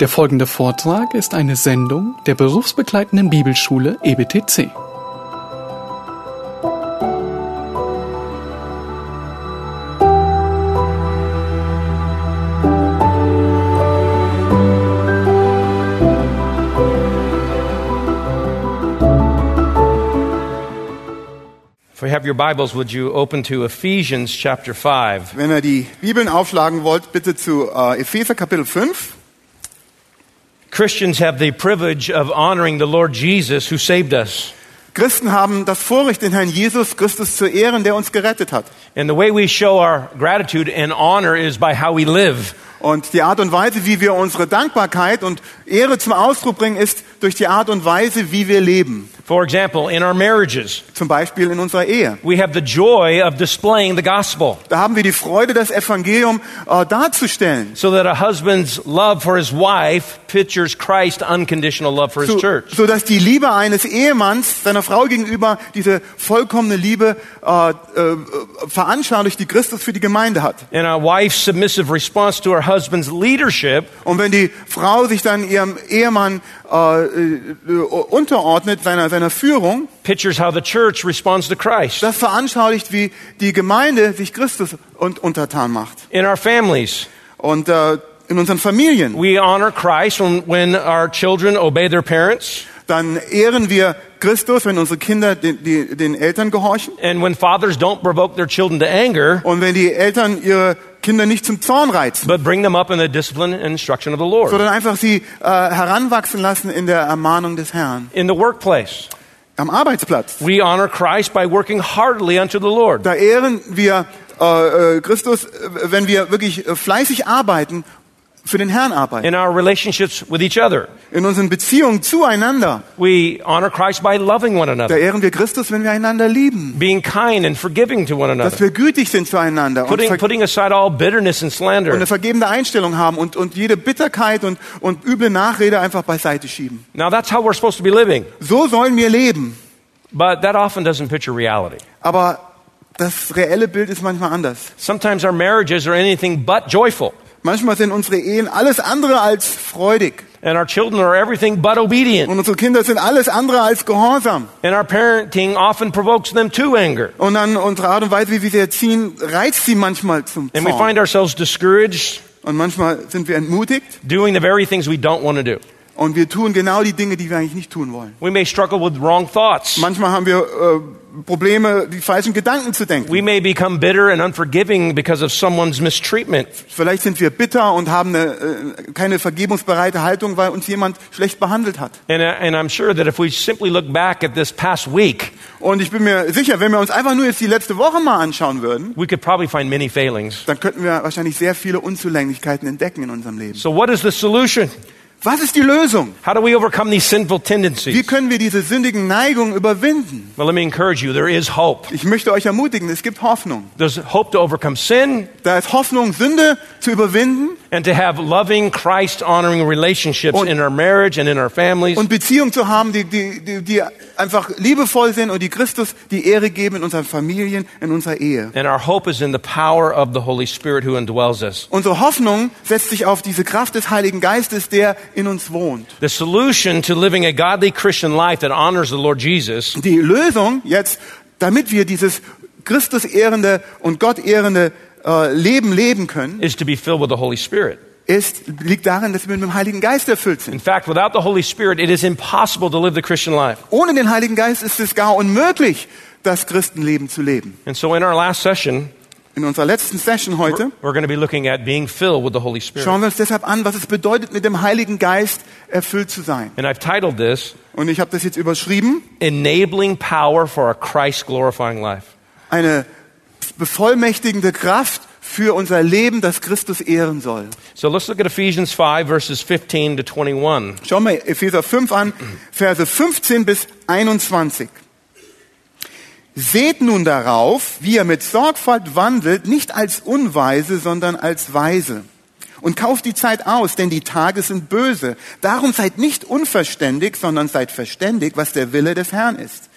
Der folgende Vortrag ist eine Sendung der berufsbegleitenden Bibelschule EBTC. Your Bibles, would you open to Ephesians chapter 5? Wenn ihr die Bibeln aufschlagen wollt, bitte zu äh, Epheser Kapitel 5. Christians have the privilege of honoring the Lord Jesus who saved us. Christen haben das Vorrecht, den Herrn Jesus Christus zu ehren, der uns gerettet hat. And the way we show our gratitude and honor is by how we live. Und die Art und Weise, wie wir unsere Dankbarkeit und Ehre zum Ausdruck bringen, ist durch die Art und Weise, wie wir leben. For example, in our marriages, Zum Beispiel in unserer Ehe. we have the joy of displaying the gospel Da haben wir die Freude, das Evangelium äh, darzustellen. so that a husband's love for his wife pictures Christ's unconditional love for his So, church. so dass die Liebe eines Ehemanns seiner Frau gegenüber diese vollkommene Liebe äh, äh, veranschaulicht, die Christus für die Gemeinde hat. And a wife's submissive response to her husband's leadership Und wenn die Frau sich dann ihrem Ehemann äh, äh, unterordnet, seiner, seiner Führung, pictures how the church responds to Christ. das veranschaulicht, wie die Gemeinde sich Christus und untertan macht. In our families, Und äh, in unseren Familien, We honor Christ when, when our children obey their parents dann ehren wir Christus, wenn unsere Kinder den, die, den Eltern gehorchen. and when fathers don't provoke their children to anger, Und wenn die Eltern ihre Kinder nicht zum Zorn reizen, but bring them up in the discipline and instruction of the Lord. sondern einfach sie äh, heranwachsen lassen in der Ermahnung des Herrn. In the workplace, Am Arbeitsplatz, we honor Christ by working heartily unto the Lord. da ehren wir äh, äh, Christus, äh, wenn wir wirklich äh, fleißig arbeiten, für den Herrn arbeiten. In our relationships with each other, In unseren Beziehungen zueinander, we honor Christ by loving one da another, ehren wir Christus, wenn wir einander lieben. being kind and forgiving to one Dass another, wir gütig sind zueinander und, putting, putting aside all bitterness and und slander. eine vergebende Einstellung haben und, und jede Bitterkeit und, und üble Nachrede einfach beiseite schieben. Now that's how we're supposed to be living, So sollen wir leben. but that often doesn't picture reality. Aber das reelle Bild ist manchmal anders. Sometimes our marriages are anything but joyful. Manchmal sind unsere Ehen alles andere als freudig. And our children are everything but obedient. Und unsere Kinder sind alles andere als gehorsam. And our parenting often provokes them to anger. Und dann unsere Art und Weise, wie wir sie erziehen, reizt sie manchmal zum And we Zorn. find ourselves discouraged Und manchmal sind wir entmutigt doing the very things we don't want to do. Und wir tun genau die Dinge, die wir eigentlich nicht tun wollen. We may struggle with wrong thoughts. Manchmal haben wir äh, Probleme, die falschen Gedanken zu denken. We may become bitter and unforgiving because of someone's mistreatment. Vielleicht sind wir bitter und haben eine, äh, keine vergebungsbereite Haltung, weil uns jemand schlecht behandelt hat. And, uh, and I'm sure that if we simply look back at this past week, Und ich bin mir sicher, wenn wir uns einfach nur jetzt die letzte Woche mal anschauen würden, we could probably find many failings. dann könnten wir wahrscheinlich sehr viele Unzulänglichkeiten entdecken in unserem Leben. So what is the solution? Was ist die Lösung? How do we overcome these sinful Wie tendencies? können wir diese sündigen Neigungen überwinden? Well, let me encourage you. There is hope. Ich möchte euch ermutigen, es gibt Hoffnung. There's hope to overcome sin Da ist Hoffnung, Sünde zu überwinden and to have loving, Christ honoring relationships Und- in our marriage and in our families. und Beziehungen zu haben, die, die, die, die einfach liebevoll sind und die Christus die Ehre geben in unseren Familien, in unserer Ehe. And our hope is in the power of the Holy Spirit who indwells us. Unsere Hoffnung setzt sich auf diese Kraft des Heiligen Geistes, der in uns wohnt. The solution to living a godly Christian life that honors the Lord Jesus Die Lösung jetzt, damit wir dieses Christus ehrende und Gott ehrende äh, Leben leben können, is to be filled with the Holy Spirit. ist, liegt darin, dass wir mit dem Heiligen Geist erfüllt sind. In fact, without the Holy Spirit, it is impossible to live the Christian life. Ohne den Heiligen Geist ist es gar unmöglich, das Christenleben zu leben. And so in our last session, In unserer letzten Session heute we're going to be looking at being filled with the Holy Spirit. schauen wir uns deshalb an, was es bedeutet, mit dem Heiligen Geist erfüllt zu sein. And I've titled this, Und ich habe das jetzt überschrieben, Enabling Power for a Christ Glorifying Life. eine bevollmächtigende Kraft für unser Leben, das Christus ehren soll. So let's look at Ephesians 5, verses 15 to 21. Schauen wir Epheser 5 an, Verse 15 bis 21. Seht nun darauf, wie ihr mit Sorgfalt wandelt, nicht als Unweise, sondern als Weise. Und kauft die Zeit aus, denn die Tage sind böse. Darum seid nicht unverständig, sondern seid verständig, was der Wille des Herrn ist.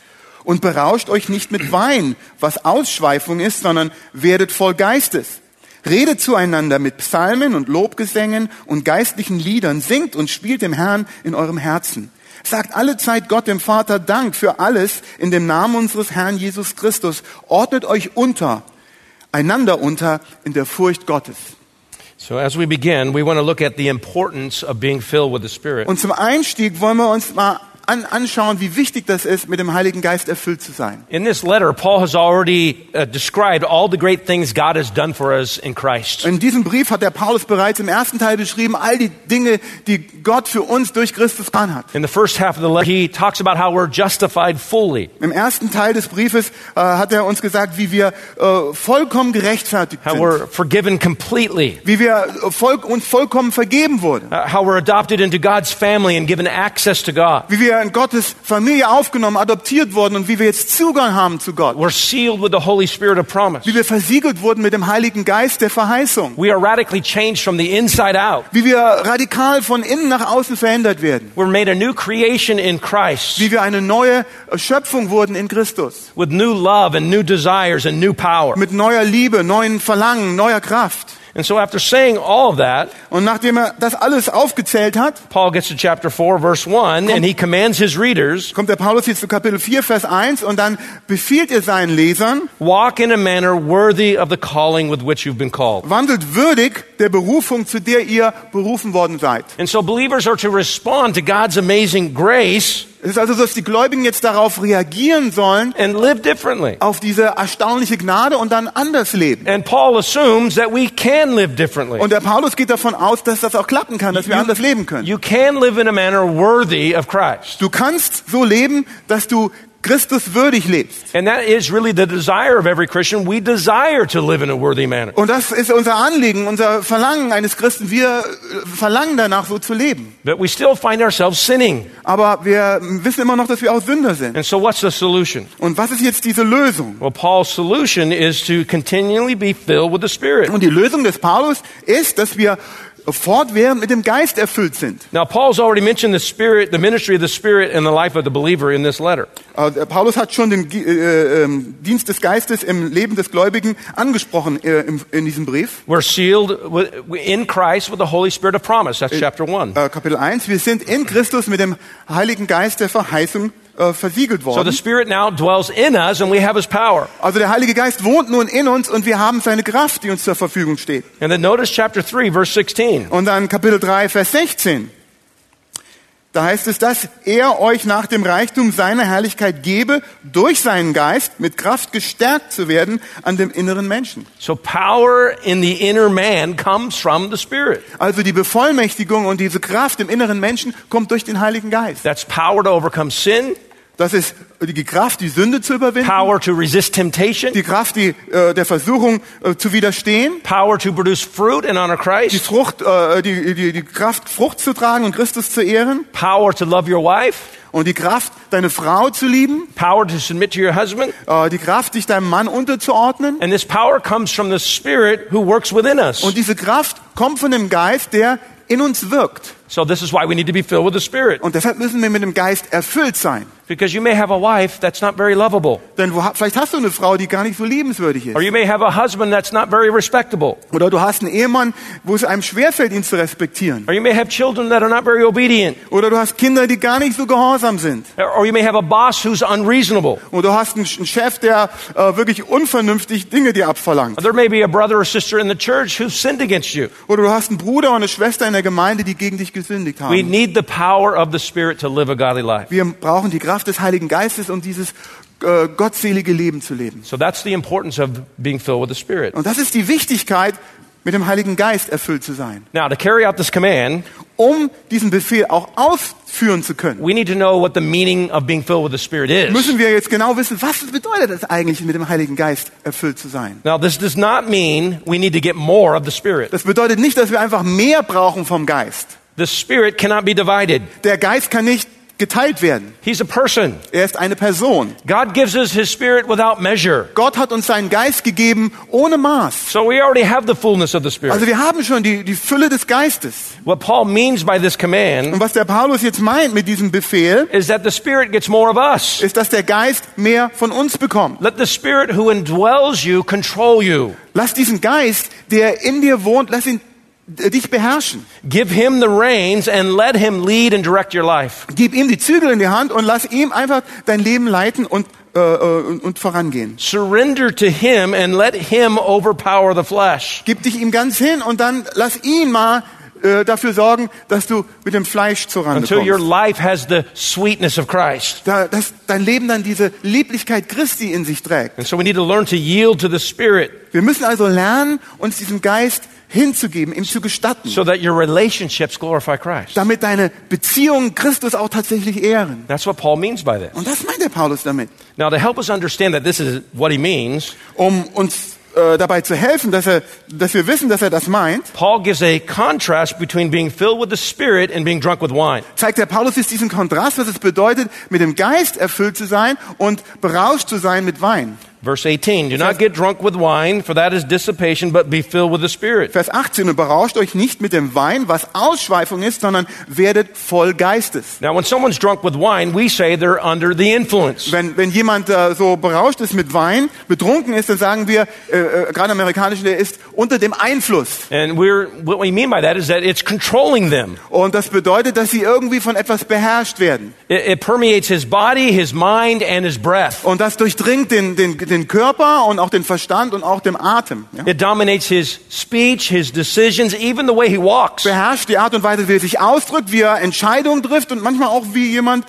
Und berauscht euch nicht mit Wein, was Ausschweifung ist, sondern werdet voll Geistes. Redet zueinander mit Psalmen und Lobgesängen und geistlichen Liedern, singt und spielt dem Herrn in eurem Herzen. Sagt alle Zeit Gott dem Vater Dank für alles in dem Namen unseres Herrn Jesus Christus. Ordnet euch unter, einander unter in der Furcht Gottes. So as we begin, we want to look at the importance of being filled with the Spirit. Und zum Einstieg wollen wir uns mal an, anschauen, wie wichtig das ist, mit dem Heiligen Geist erfüllt zu sein. In this letter, Paul has already uh, described all the great things God has done for us in Christ. In diesem Brief hat der Paulus bereits im ersten Teil beschrieben, all die Dinge, die Gott für uns durch Christus getan hat. In the first half of the letter, he talks about how we're justified fully, Im ersten Teil des Briefes äh, hat er uns gesagt, wie wir äh, vollkommen gerechtfertigt how sind, we're forgiven completely, wie wir äh, voll, uns vollkommen vergeben wurden, uh, how we're adopted into God's family and given access to God. wie wir in Gottes Familie aufgenommen, adoptiert wurden und wie wir jetzt Zugang haben zu Gott, We're sealed with the Holy Spirit of promise. wie wir versiegelt wurden mit dem Heiligen Geist der Verheißung, We are radically changed from the inside out. wie wir radikal von innen nach außen verändert werden, We're made a new creation in Christ wie wir eine neue Schöpfung wurden in Christus, with new love and new desires and new power. mit neuer Liebe, neuen Verlangen, neuer Kraft. And so after saying all of that, Und nachdem er das alles aufgezählt hat, Paul gets to chapter 4 verse 1 and he commands his readers, kommt der Paulus jetzt zu Kapitel 4, Vers 1 und dann befiehlt er seinen Lesern, walk in a manner worthy of the calling with which you've been called. wandelt würdig der Berufung, zu der ihr berufen worden seid. And so believers are to respond to God's amazing grace Es ist also so, dass die Gläubigen jetzt darauf reagieren sollen, and live differently. auf diese erstaunliche Gnade und dann anders leben. And Paul assumes that we can live differently. Und der Paulus geht davon aus, dass das auch klappen kann, dass wir anders leben können. You can live in a manner worthy of Christ. Du kannst so leben, dass du Christus würdig lebst. And that is really the desire of every Christian. We desire to live in a worthy manner. Und das ist unser Anliegen, unser Verlangen eines Christen. Wir äh, verlangen danach, so zu leben. But we still find ourselves sinning. Aber wir wissen immer noch, dass wir auch Sünder sind. And so what's the solution? Und was ist jetzt diese Lösung? Well, Paul's solution is to continually be filled with the Spirit. Und die Lösung des Paulus ist, dass wir fortwährend mit dem Geist erfüllt sind. Now, Paul's already mentioned the Spirit, the ministry of the Spirit in the life of the believer in this letter. Äh, Paulus hat schon den äh, ähm, Dienst des Geistes im Leben des Gläubigen angesprochen äh, im, in diesem Brief. We're sealed in Christ with the Holy Spirit of promise. That's chapter 1. Äh, Kapitel 1. Wir sind in Christus mit dem Heiligen Geist der Verheißung äh, versiegelt So the worden. Spirit now dwells in us and we have His power. Also der Heilige Geist wohnt nun in uns und wir haben seine Kraft, die uns zur Verfügung steht. And then notice chapter 3, verse 16. Und dann Kapitel 3, Vers 16. Da heißt es, dass er euch nach dem Reichtum seiner Herrlichkeit gebe, durch seinen Geist mit Kraft gestärkt zu werden an dem inneren Menschen. So power in the inner man comes from the Spirit. Also die Bevollmächtigung und diese Kraft im inneren Menschen kommt durch den Heiligen Geist. That's power to overcome sin, Das ist die Kraft, die Sünde zu überwinden, power to resist temptation, die Kraft, die, äh, der Versuchung äh, zu widerstehen, power to produce fruit and honor die Christ, Frucht, äh, die, die, die Kraft, Frucht zu tragen und Christus zu ehren power to love your wife, und die Kraft, deine Frau zu lieben, power to submit to your husband. äh, die Kraft, dich deinem Mann unterzuordnen. And this power comes from the Spirit who works within us. Und diese Kraft kommt von dem Geist, der in uns wirkt. So this is why we need to be filled with the Spirit. Und deshalb müssen wir mit dem Geist erfüllt sein. Because you may have a wife that's not very lovable. Denn wo, vielleicht hast du eine Frau, die gar nicht so liebenswürdig ist. Or you may have a husband that's not very respectable. Oder du hast einen Ehemann, wo es einem schwerfällt, ihn zu respektieren. Or you may have children that are not very obedient. Oder du hast Kinder, die gar nicht so gehorsam sind. Or you may have a boss who's unreasonable. Oder du hast einen einen Chef, der äh, wirklich unvernünftig Dinge dir abverlangt. Or there may be a brother or sister in the church who's sinned against you. Oder du hast einen Bruder und eine Schwester in der Gemeinde, die gegen dich gesündigt We haben. need the power of the Spirit to live a godly life. Wir brauchen die Kraft des Heiligen Geistes, um dieses äh, gottselige Leben zu leben. So that's the importance of being filled with the Spirit. Und das ist die Wichtigkeit, mit dem Heiligen Geist erfüllt zu sein. Now, to carry out this command, Um diesen Befehl auch ausführen zu können, we need to know what the meaning of being filled with the Spirit is. müssen wir jetzt genau wissen, was bedeutet es eigentlich, mit dem Heiligen Geist erfüllt zu sein. Now, this does not mean we need to get more of the Spirit. Das bedeutet nicht, dass wir einfach mehr brauchen vom Geist. The Spirit cannot be divided. Der Geist kann nicht geteilt werden. He's a person. Er ist eine Person. God gives us His Spirit without measure. Gott hat uns seinen Geist gegeben ohne Maß. So we already have the fullness of the Spirit. Also wir haben schon die, die Fülle des Geistes. What Paul means by this command Und was der Paulus jetzt meint mit diesem Befehl, is that the Spirit gets more of us. ist, dass der Geist mehr von uns bekommt. Let the Spirit who indwells you control you. Lass diesen Geist, der in dir wohnt, lass ihn dich beherrschen. Give Him the reins and let Him lead and direct your life. Gib ihm die Zügel in die Hand und lass ihm einfach dein Leben leiten und, äh, äh, und, und vorangehen. Surrender to Him and let Him overpower the flesh. Gib dich ihm ganz hin und dann lass ihn mal äh, dafür sorgen, dass du mit dem Fleisch zurande Until your kommst. life has the sweetness of Christ. Da, dass dein Leben dann diese Lieblichkeit Christi in sich trägt. And so we need to learn to yield to the Spirit Wir müssen also lernen, uns diesem Geist hinzugeben, ihm zu gestatten, so that your relationships glorify Christ. damit deine Beziehungen Christus auch tatsächlich ehren. That's what Paul means by this. Und das meint der Paulus damit. Now, to help us understand that this is what he means, Um uns äh, dabei zu helfen, dass, er, dass wir wissen, dass er das meint, Paul gives a contrast between being filled with the Spirit and being drunk with wine. zeigt der Paulus jetzt diesen Kontrast, was es bedeutet, mit dem Geist erfüllt zu sein und berauscht zu sein mit Wein. Verse 18 Do not get drunk with wine, for that is dissipation, but be filled with the Spirit. Vers 18, und berauscht euch nicht mit dem Wein, was Ausschweifung ist, sondern werdet voll Geistes. Now, when someone's drunk with wine, we say they're under the influence. Wenn, wenn jemand äh, so berauscht ist mit Wein, betrunken ist, dann sagen wir, äh, äh, gerade amerikanisch, der ist unter dem Einfluss. And we're, what we mean by that is that it's controlling them. Und das bedeutet, dass sie irgendwie von etwas beherrscht werden. It, it permeates his body, his mind, and his breath. Und das durchdringt den, den, den Körper und auch den Verstand und auch den Atem. Ja? It dominates his speech, his decisions, even the way he walks. Beherrscht die Art und Weise, wie er sich ausdrückt, wie er Entscheidungen trifft und manchmal auch, wie jemand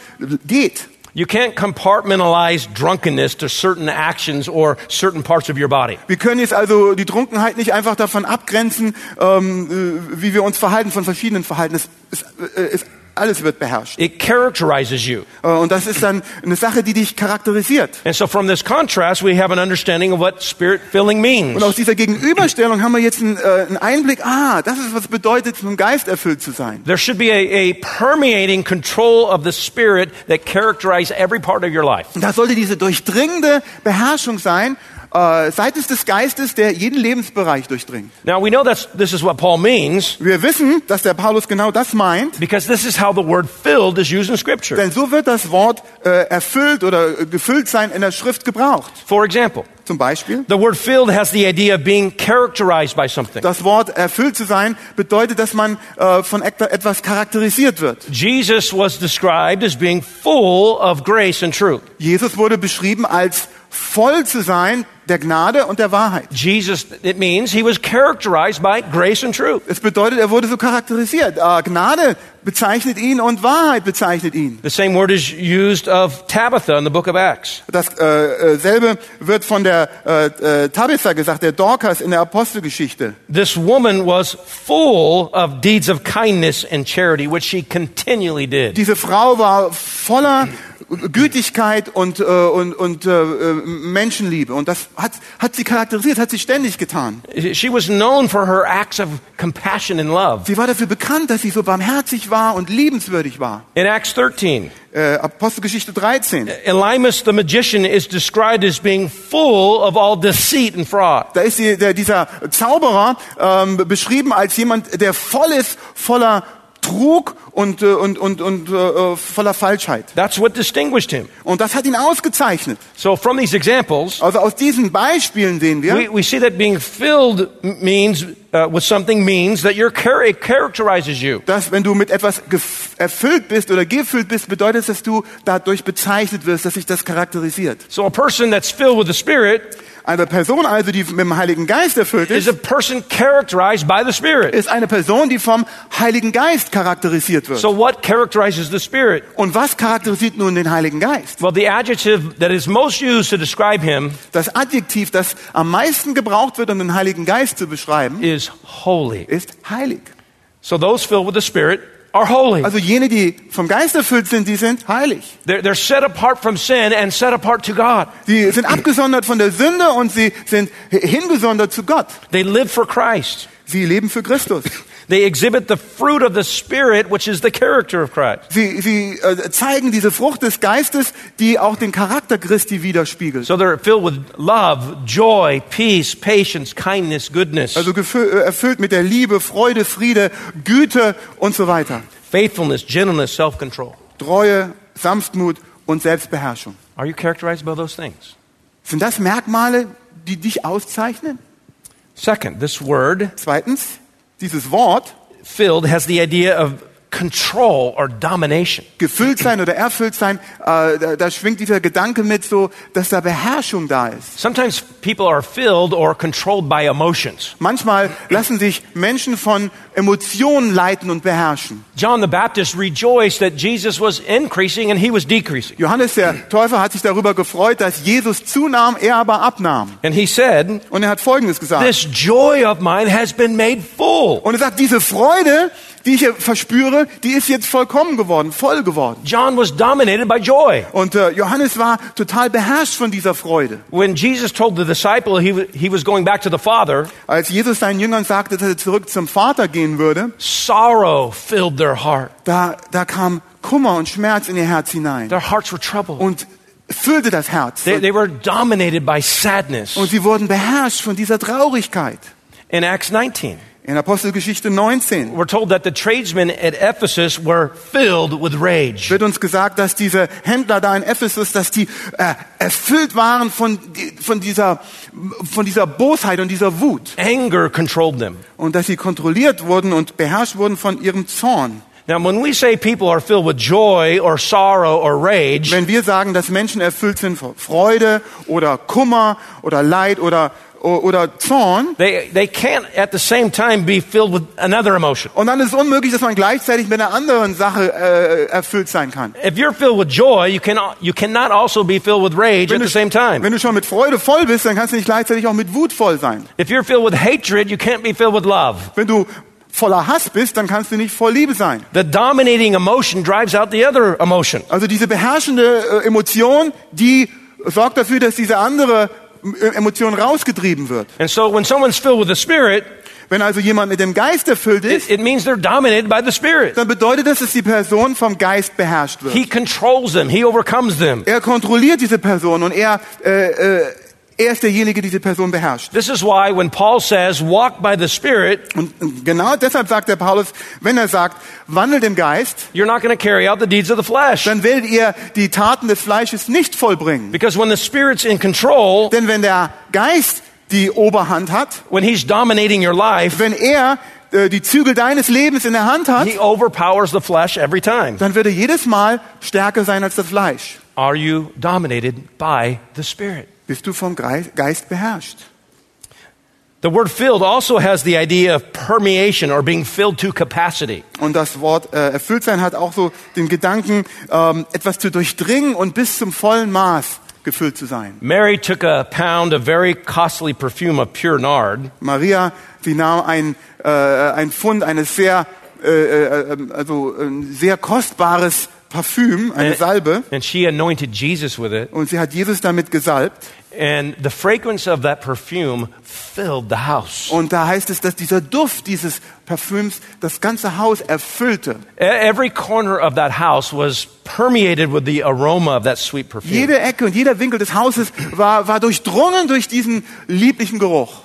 geht. You can't compartmentalize drunkenness to certain actions or certain parts of your body. Wir können jetzt also die Trunkenheit nicht einfach davon abgrenzen, ähm, äh, wie wir uns verhalten von verschiedenen Verhalten. Es, es, äh, es, alles wird beherrscht. It characterizes you. Äh, Und das ist dann eine Sache, die dich charakterisiert. And so from this contrast, we have an understanding of what spirit filling means. Und aus dieser Gegenüberstellung haben wir jetzt einen, äh, einen Einblick, ah, das ist, was bedeutet, vom Geist erfüllt zu sein. There should be a, a permeating control of the spirit that characterize every part of your life. Und da sollte diese durchdringende Beherrschung sein, äh, seitens des Geistes, der jeden Lebensbereich durchdringt. Now we know that's this is what Paul means Wir wissen, dass der Paulus genau das meint, because this is how the word filled is used in scripture. denn so wird das Wort äh, erfüllt oder äh, gefüllt sein in der Schrift gebraucht. For example, Zum Beispiel, the word filled has the idea of being characterized by something. das Wort erfüllt zu sein bedeutet, dass man äh, von et- etwas charakterisiert wird. Jesus was described as being full of grace and truth. Jesus wurde beschrieben als voll zu sein der Gnade und der Wahrheit. Jesus, it means he was characterized by grace and truth. Es bedeutet, er wurde so charakterisiert. Äh, Gnade bezeichnet ihn und Wahrheit bezeichnet ihn. The same word is used of Tabitha in the book of Acts. Das äh, äh, selbe wird von der äh, äh, Tabitha gesagt, der Dorcas in der Apostelgeschichte. This woman was full of deeds of kindness and charity, which she continually did. Diese Frau war voller Gütigkeit und, äh, und, und äh, äh, Menschenliebe. Und das hat, hat sie charakterisiert, hat sie ständig getan. She was known for her acts of compassion and love. Sie war dafür bekannt, dass sie so barmherzig war und liebenswürdig war. In Acts 13, Äh, Apostelgeschichte 13. Elymas the magician is described as being full of all deceit and fraud. Da ist die, der, dieser Zauberer ähm, beschrieben als jemand, der voll ist, voller Trug und, äh, und, und, und äh, voller Falschheit. That's what distinguished him. Und das hat ihn ausgezeichnet. So from these examples, Also aus diesen Beispielen sehen wir, we, we see that being filled means uh, with something means that your char- it characterizes you. dass wenn du mit etwas erfüllt bist oder gefüllt bist, bedeutet dass du dadurch bezeichnet wirst, dass sich das charakterisiert. So a person that's filled with the Spirit Eine Person also, die mit dem Heiligen Geist erfüllt is ist, a person characterized by the Spirit. ist eine Person, die vom Heiligen Geist charakterisiert wird. So what characterizes the Spirit? Und was charakterisiert nun den Heiligen Geist? Well, the adjective that is most used to describe him Das Adjektiv, das am meisten gebraucht wird, um den Heiligen Geist zu beschreiben, is holy. ist heilig. So those filled with the Spirit are holy. Also jene, die vom Geist erfüllt sind, die sind heilig. They're, they're set apart from sin and set apart to God. Sie sind abgesondert von der Sünde und sie sind hingesondert zu Gott. They live for Christ. Sie leben für Christus. They exhibit the fruit of the Spirit, which is the character of Christ. Sie, sie äh, zeigen diese Frucht des Geistes, die auch den Charakter Christi widerspiegelt. So they're filled with love, joy, peace, patience, kindness, goodness, Also äh, erfüllt mit der Liebe, Freude, Friede, Güte und so weiter. faithfulness, gentleness, self control. Treue, Sanftmut und Selbstbeherrschung. Are you characterized by those things? Sind das Merkmale, die dich auszeichnen? Second, this word, Zweitens, dieses Wort, filled, has the idea of control or domination. gefüllt sein oder erfüllt sein, äh, da, da schwingt dieser Gedanke mit so, dass da Beherrschung da ist. Sometimes people are filled or controlled by emotions. Manchmal lassen sich Menschen von Emotionen leiten und beherrschen. John the Baptist rejoiced that Jesus was increasing and he was decreasing. Johannes der Täufer hat sich darüber gefreut, dass Jesus zunahm, er aber abnahm. And he said, Und er hat Folgendes gesagt. This joy of mine has been made full. Und er sagt, diese Freude, die ich hier verspüre, die ist jetzt vollkommen geworden, voll geworden. John was dominated by joy. Und äh, Johannes war total beherrscht von dieser Freude. When Jesus told the disciple he, he was going back to the Father, Als Jesus seinen Jüngern sagte, dass er zurück zum Vater gehen würde, sorrow filled their heart. da, da kam Kummer und Schmerz in ihr Herz hinein Their hearts were troubled. und füllte das Herz. They, they were dominated by sadness. Und sie wurden beherrscht von dieser Traurigkeit. In Acts 19, In Apostelgeschichte 19 we're told that the tradesmen at Ephesus were filled with rage. wird uns gesagt, dass diese Händler da in Ephesus, dass die äh, erfüllt waren von, von, dieser, von dieser Bosheit und dieser Wut. Anger controlled them. Und dass sie kontrolliert wurden und beherrscht wurden von ihrem Zorn. Now, when we say people are filled with joy or sorrow or rage, Wenn wir sagen, dass Menschen erfüllt sind von Freude oder Kummer oder Leid oder, oder Zorn, they, they can't at the same time be filled with another emotion. und dann ist es unmöglich, dass man gleichzeitig mit einer anderen Sache äh, erfüllt sein kann. If you're filled with joy, you, can, you cannot also be filled with rage at the same time. wenn du schon mit Freude voll bist, dann kannst du nicht gleichzeitig auch mit Wut voll sein. If you're filled with hatred, you can't be filled with love. Wenn du voller Hass bist, dann kannst du nicht voll Liebe sein. The dominating emotion drives out the other emotion. Also diese beherrschende äh, Emotion, die sorgt dafür, dass diese andere Emotion rausgetrieben wird. And so when someone's filled with the Spirit, Wenn also jemand mit dem Geist erfüllt ist, it, it means they're dominated by the Spirit. dann bedeutet das, dass die Person vom Geist beherrscht wird. He controls them, He overcomes them. Er kontrolliert diese Person und er, äh, äh, er ist derjenige, der diese Person beherrscht. This is why when Paul says, walk by the Spirit, Und genau deshalb sagt der Paulus, wenn er sagt, wandelt im Geist, you're not going to carry out the deeds of the flesh. dann werdet ihr die Taten des Fleisches nicht vollbringen. Because when the Spirit's in control, Denn wenn der Geist die Oberhand hat, when He's dominating your life, wenn er äh, die Zügel deines Lebens in der Hand hat, He overpowers the flesh every time. dann wird er jedes Mal stärker sein als das Fleisch. Are you dominated by the Spirit? Bist du vom Geist beherrscht? The word filled also has the idea of permeation or being filled to capacity. Und das Wort äh, erfüllt sein hat auch so den Gedanken, ähm, etwas zu durchdringen und bis zum vollen Maß gefüllt zu sein. Mary took a pound of very costly perfume of pure nard Maria, sie nahm ein, äh, ein Pfund eines sehr, äh, äh, äh, also ein sehr kostbares Parfüm, eine Salbe, and she anointed Jesus with it. und sie hat Jesus damit gesalbt. And the fragrance of that perfume filled the house. Und da heißt es, dass dieser Duft dieses Parfüms das ganze Haus erfüllte. E- Every corner of that house was permeated with the aroma of that sweet perfume. Jede Ecke und jeder Winkel des Hauses war, war durchdrungen durch diesen lieblichen Geruch.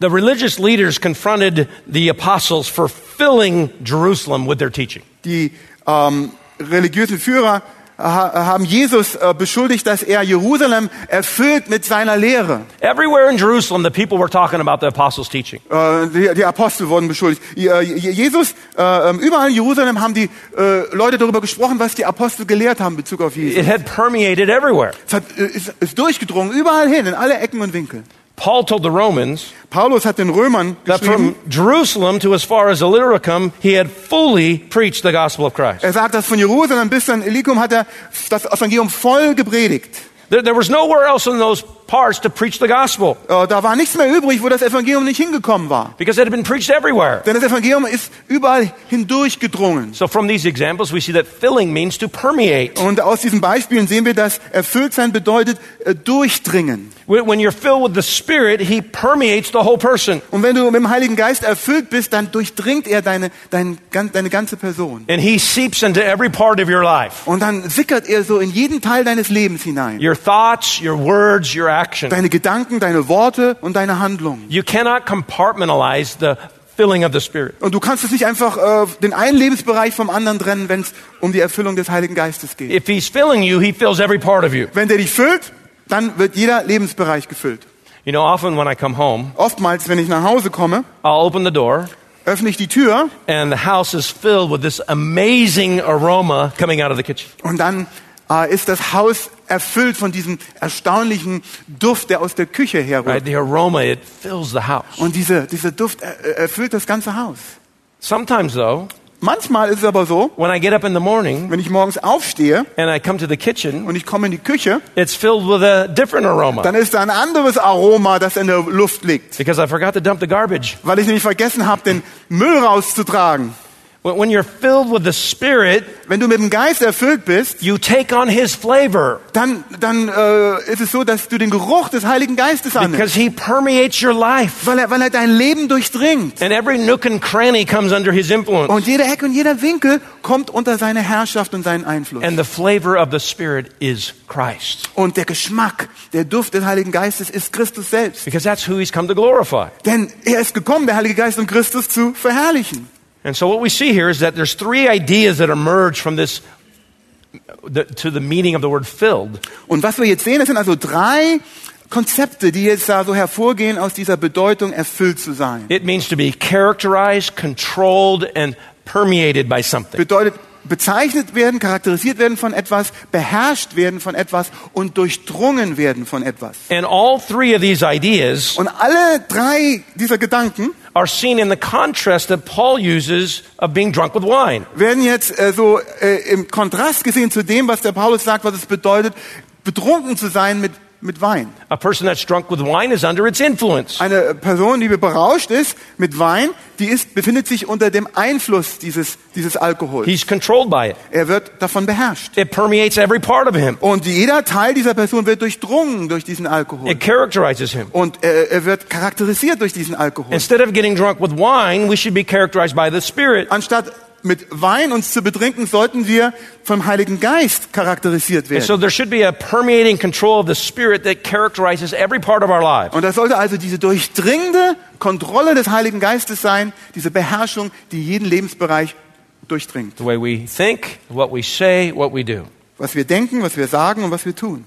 The religious leaders confronted the apostles for filling Jerusalem with their teaching. Die ähm, religiösen Führer ha haben Jesus äh, beschuldigt, dass er Jerusalem erfüllt mit seiner Lehre. Everywhere in Jerusalem, the people were talking about the apostles' teaching. Äh, die, die Apostel wurden beschuldigt. Je- Jesus, äh, ähm, überall in Jerusalem haben die äh, Leute darüber gesprochen, was die Apostel gelehrt haben in Bezug auf Jesus. It had permeated everywhere. Es hat, äh, ist, ist durchgedrungen, überall hin, in alle Ecken und Winkel. Paul told the Romans Paulus hat den Römern that from Jerusalem to as far as Illyricum, he had fully preached the gospel of Christ. er sagt, dass von Jerusalem bis dann Illyricum hat er das Evangelium voll gepredigt. There, there was nowhere else in those parts to preach the gospel Äh, da war nichts mehr übrig, wo das Evangelium nicht hingekommen war. because it had been preached everywhere. Denn das Evangelium ist überall hindurchgedrungen. So from these examples, we see that filling means to permeate. Und aus diesen Beispielen sehen wir, dass erfüllt sein bedeutet äh, durchdringen. When you're filled with the Spirit, He permeates the whole person. Und wenn du mit dem Heiligen Geist erfüllt bist, dann durchdringt er deine, dein, gan- deine ganze Person. And He seeps into every part of your life. Und dann sickert er so in jeden Teil deines Lebens hinein. Your thoughts, your words, your action. Deine Gedanken, deine Worte und deine Handlungen. You cannot compartmentalize the filling of the Spirit. Und du kannst es nicht einfach äh, den einen Lebensbereich vom anderen trennen, wenn es um die Erfüllung des Heiligen Geistes geht. If He's filling you, He fills every part of you. Wenn der dich füllt, dann wird jeder Lebensbereich gefüllt. You know, often when I come home, Oftmals, wenn ich nach Hause komme, I'll open the door öffne ich die Tür and the house is filled with this amazing aroma coming out of the kitchen. und dann äh, ist das Haus erfüllt von diesem erstaunlichen Duft, der aus der Küche Right? herrührt. The aroma, it fills the house. Und diese, dieser Duft er, er- erfüllt das ganze Haus. Sometimes, though, Manchmal ist es aber so, when I get up in the morning wenn ich morgens aufstehe and I come to the kitchen, und ich komme in die Küche, it's filled with a different aroma dann ist da ein anderes Aroma, das in der Luft liegt. because I forgot to dump the garbage. Weil ich nämlich vergessen habe, den Müll rauszutragen. When when you're filled with the Spirit, Wenn du mit dem Geist erfüllt bist, you take on His flavor dann, dann äh, ist es so, dass du den Geruch des Heiligen Geistes annimmst. because He permeates your life. Weil er, weil er dein Leben durchdringt. And every nook and cranny comes under His influence. Und jede Ecke und jeder Winkel kommt unter seine Herrschaft und seinen Einfluss. And the flavor of the Spirit is Christ Und der Geschmack, der Duft des Heiligen Geistes ist Christus selbst. because that's who He's come to glorify. Denn er ist gekommen, der Heilige Geist, um Christus zu verherrlichen. And so what we see here is that there's three ideas that emerge from this the, to the meaning of the word filled. Und was wir jetzt sehen, das sind also drei Konzepte, die jetzt da so hervorgehen aus dieser Bedeutung, erfüllt zu sein. It means to be characterized, controlled, and permeated by something. Bedeutet bezeichnet werden, charakterisiert werden von etwas, beherrscht werden von etwas und durchdrungen werden von etwas. And all three of these ideas Und alle drei dieser Gedanken are seen in the contrast that Paul uses of being drunk with wine. werden jetzt äh, so äh, im Kontrast gesehen zu dem, was der Paulus sagt, was es bedeutet, betrunken zu sein mit, mit Wein. A person that's drunk with wine is under its influence. Eine Person, die berauscht ist mit Wein, die ist, befindet sich unter dem Einfluss dieses, dieses Alkohols. He's controlled by it. Er wird davon beherrscht. It permeates every part of him. Und jeder Teil dieser Person wird durchdrungen durch diesen Alkohol. It characterizes him. Und er, er wird charakterisiert durch diesen Alkohol. Instead of getting drunk with wine, we should be characterized by the Spirit. Anstatt mit Wein uns zu betrinken, sollten wir vom Heiligen Geist charakterisiert werden. so there should be a permeating control of the Spirit that characterizes every part of our lives. Und das sollte also diese durchdringende Kontrolle des Heiligen Geistes sein, diese Beherrschung, die jeden Lebensbereich durchdringt. The way we think, what we say, what we do. Was wir denken, was wir sagen und was wir tun.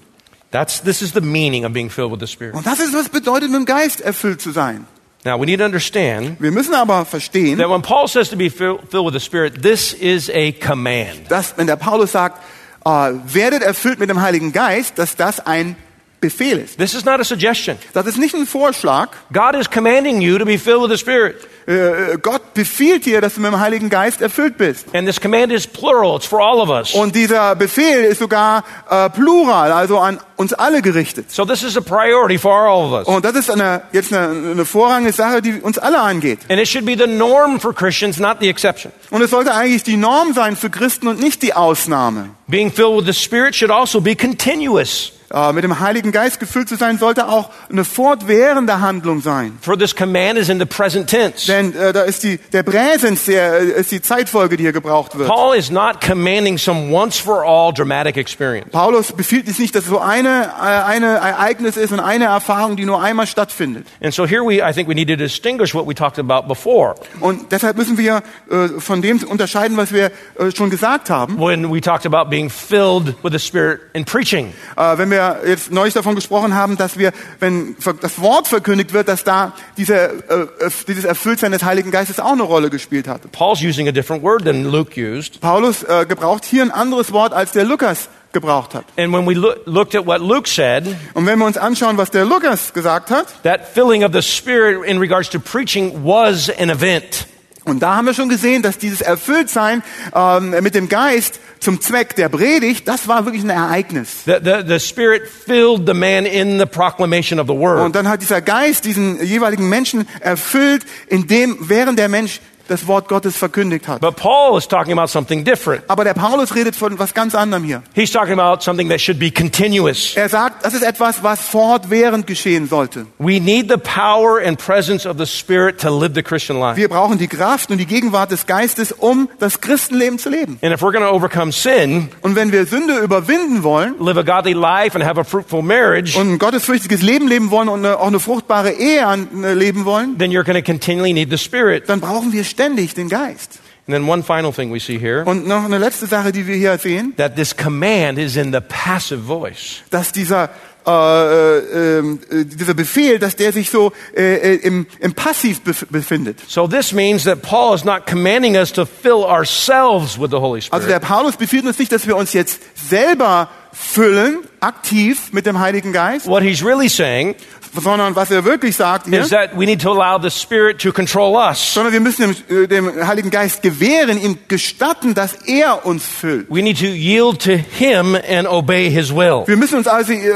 That's, this is the meaning of being filled with the Spirit. Und das ist, was bedeutet, mit dem Geist erfüllt zu sein. Now, we need to understand Wir müssen aber verstehen, that when Paul says to be fill- filled with the Spirit, this is a command. dass, wenn der Paulus sagt, äh, werdet erfüllt mit dem Heiligen Geist, dass das ein Befehl ist. This is not a suggestion. Das ist nicht ein Vorschlag. God is commanding you to be filled with the Spirit. Äh, Gott befiehlt dir, dass du mit dem Heiligen Geist erfüllt bist. And this command is plural, it's for all of us. Und dieser Befehl ist sogar äh, plural, also an uns alle gerichtet. So this is a priority for all of us. Und das ist eine, jetzt eine, eine vorrangige Sache, die uns alle angeht. And it should be the norm for Christians, not the exception. Und es sollte eigentlich die Norm sein für Christen und nicht die Ausnahme. Being filled with the Spirit should also be continuous. Äh, mit dem Heiligen Geist gefüllt zu sein, sollte auch eine fortwährende Handlung sein. For this command is in the present tense. Denn äh, da ist die, der Präsens, der äh, ist die Zeitfolge, die hier gebraucht wird. Paul is not commanding some once for all dramatic experience. Paulus befiehlt es nicht, dass es so eine, äh, eine Ereignis ist und eine Erfahrung, die nur einmal stattfindet. And so here we, I think we need to distinguish what we talked about before. Und deshalb müssen wir äh, von dem unterscheiden, was wir schon gesagt haben. When we talked about being filled with the Spirit in preaching. Wenn wir jetzt neulich davon gesprochen haben, dass wir, wenn das Wort verkündigt wird, dass da diese, äh, dieses Erfülltsein des Heiligen Geistes auch eine Rolle gespielt hat. Paul's using a different word than Luke used. Paulus äh, gebraucht hier ein anderes Wort, als der Lukas gebraucht hat. And when we loo- looked at what Luke said, Und wenn wir uns anschauen, was der Lukas gesagt hat, that filling of the Spirit in regards to preaching was an event. Und da haben wir schon gesehen, dass dieses Erfülltsein ähm, mit dem Geist zum Zweck der Predigt, das war wirklich ein Ereignis. The, the, the Spirit filled the man in the proclamation of the word. Und dann hat dieser Geist diesen jeweiligen Menschen erfüllt, indem während der Mensch das Wort Gottes verkündigt hat. But Paul is talking about something different. Aber der Paulus redet von was ganz anderem hier. He's talking about something that should be continuous. Er sagt, das ist etwas, was fortwährend geschehen sollte. We need the power and presence of the Spirit to live the Christian life. Wir brauchen die Kraft und die Gegenwart des Geistes, um das Christenleben zu leben. And if we're going to overcome sin, Und wenn wir Sünde überwinden wollen live a godly life, and have a fruitful marriage, und ein gottesfürchtiges Leben leben wollen und eine, auch eine fruchtbare Ehe äh, leben wollen, then you're going to continually need the Spirit. dann brauchen wir ständig den Geist. And then one final thing we see here Und noch eine letzte Sache, die wir hier sehen, that this command is in the passive voice. dass dieser äh, äh, äh, dieser Befehl, dass der sich so äh, äh, im, im Passiv bef befindet. So this means that Paul is not commanding us to fill ourselves with the Holy Also der Spirit. Paulus befiehlt uns nicht, dass wir uns jetzt selber füllen, aktiv mit dem Heiligen Geist, What he's really saying sondern was er wirklich sagt hier, is that we need to allow the Spirit to control us. sondern wir müssen dem, äh, dem Heiligen Geist gewähren, ihm gestatten, dass er uns füllt. We need to yield to him and obey his will. Wir müssen uns also äh,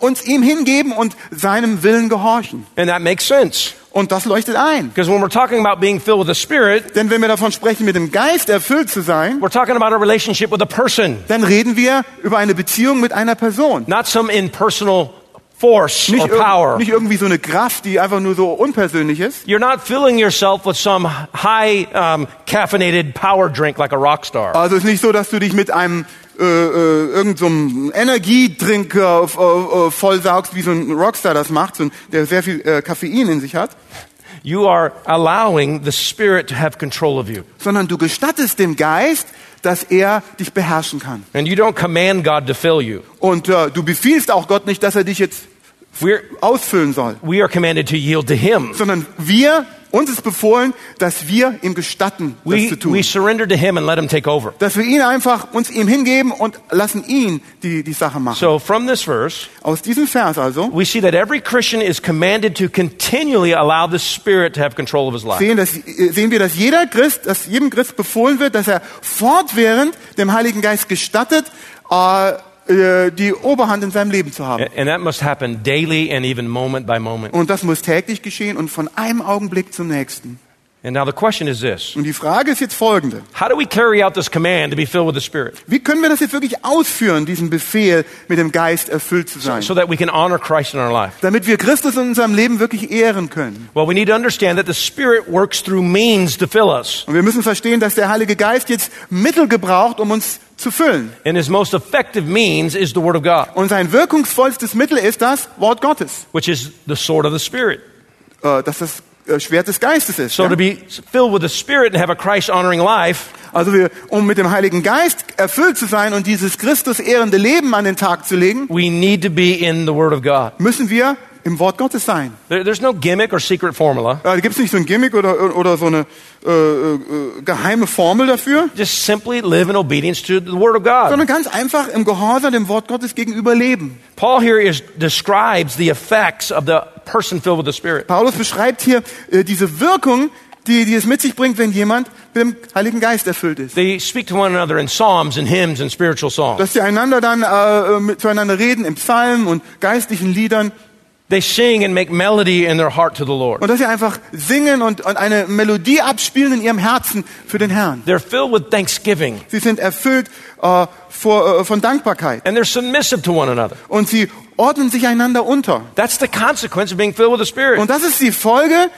uns ihm hingeben und seinem Willen gehorchen. And that makes sense. Und das leuchtet ein. Because when we're talking about being filled with the Spirit, Denn wenn wir davon sprechen, mit dem Geist erfüllt zu sein, we're talking about a relationship with a person, dann reden wir über eine Beziehung mit einer Person. not some impersonal force Nicht, or power. nicht irgendwie so eine Kraft, die einfach nur so unpersönlich ist. You're not filling yourself with some high um, caffeinated power drink like a rock star. Also es ist nicht so, dass du dich mit einem äh, äh, irgend so einem Energiedrink äh, äh, äh, vollsaugst, wie so ein Rockstar das macht, so ein, der sehr viel äh, Koffein in sich hat, You are allowing the Spirit to have control of you. sondern du gestattest dem Geist, dass er dich beherrschen kann. And you don't command God to fill you. Und äh, du befiehlst auch Gott nicht, dass er dich jetzt We're, ausfüllen soll, we are commanded to yield to Him. sondern wir, uns ist befohlen, dass wir ihm gestatten, das We, zu tun. we surrender to Him and let Him take over. dass wir ihn einfach uns ihm hingeben und lassen ihn die, die Sache machen. So from this verse, Aus diesem Vers also we see that every Christian is commanded to continually allow the Spirit to have control of his life. sehen, dass, äh, sehen wir, dass jeder Christ, dass jedem Christ befohlen wird, dass er fortwährend dem Heiligen Geist gestattet, äh, die Oberhand in seinem Leben zu haben. And that must happen daily and even moment by moment. Und das muss täglich geschehen und von einem Augenblick zum nächsten. And now the question is this Und die Frage ist jetzt folgende. How do we carry out this command to be filled with the Spirit Wie können wir das jetzt wirklich ausführen, diesen Befehl, mit dem Geist erfüllt zu sein? so that we can honor Christ in our life? Damit wir Christus in unserem Leben wirklich ehren können. Well, we need to understand that the Spirit works through means to fill us. Und wir müssen verstehen, dass der Heilige Geist jetzt Mittel gebraucht, um uns zu füllen. And his most effective means is the Word of God, Und sein wirkungsvollstes Mittel ist das Wort Gottes, which is the sword of the Spirit. dass das äh, Schwert des Geistes ist. So ja? to be filled with the Spirit and have a Christ honoring life, Also wir, um mit dem Heiligen Geist erfüllt zu sein und dieses Christus ehrende Leben an den Tag zu legen, we need to be in the Word of God. müssen wir im Wort Gottes sein. There, there's no gimmick or secret formula. Äh, Da gibt es nicht so ein Gimmick oder, oder so eine äh, äh, geheime Formel dafür, Just simply live in obedience to the Word of God. sondern ganz einfach im Gehorsam dem Wort Gottes gegenüber leben. Paul here is, describes the effects of the person filled with the Spirit. Paulus beschreibt hier äh, diese Wirkung, die, die es mit sich bringt, wenn jemand mit dem Heiligen Geist erfüllt ist. They speak to one another in psalms and hymns and spiritual songs. Dass sie einander dann äh, mit, zueinander reden in Psalmen und geistlichen Liedern They sing and make melody in their heart to the Lord. und dass sie einfach singen und, und eine Melodie abspielen in ihrem Herzen für den Herrn. They're filled with thanksgiving Sie sind erfüllt äh, vor, äh, von Dankbarkeit and they're submissive to one another. und sie ordnen sich einander unter. That's the consequence of being filled with the Spirit. Und das ist die Folge,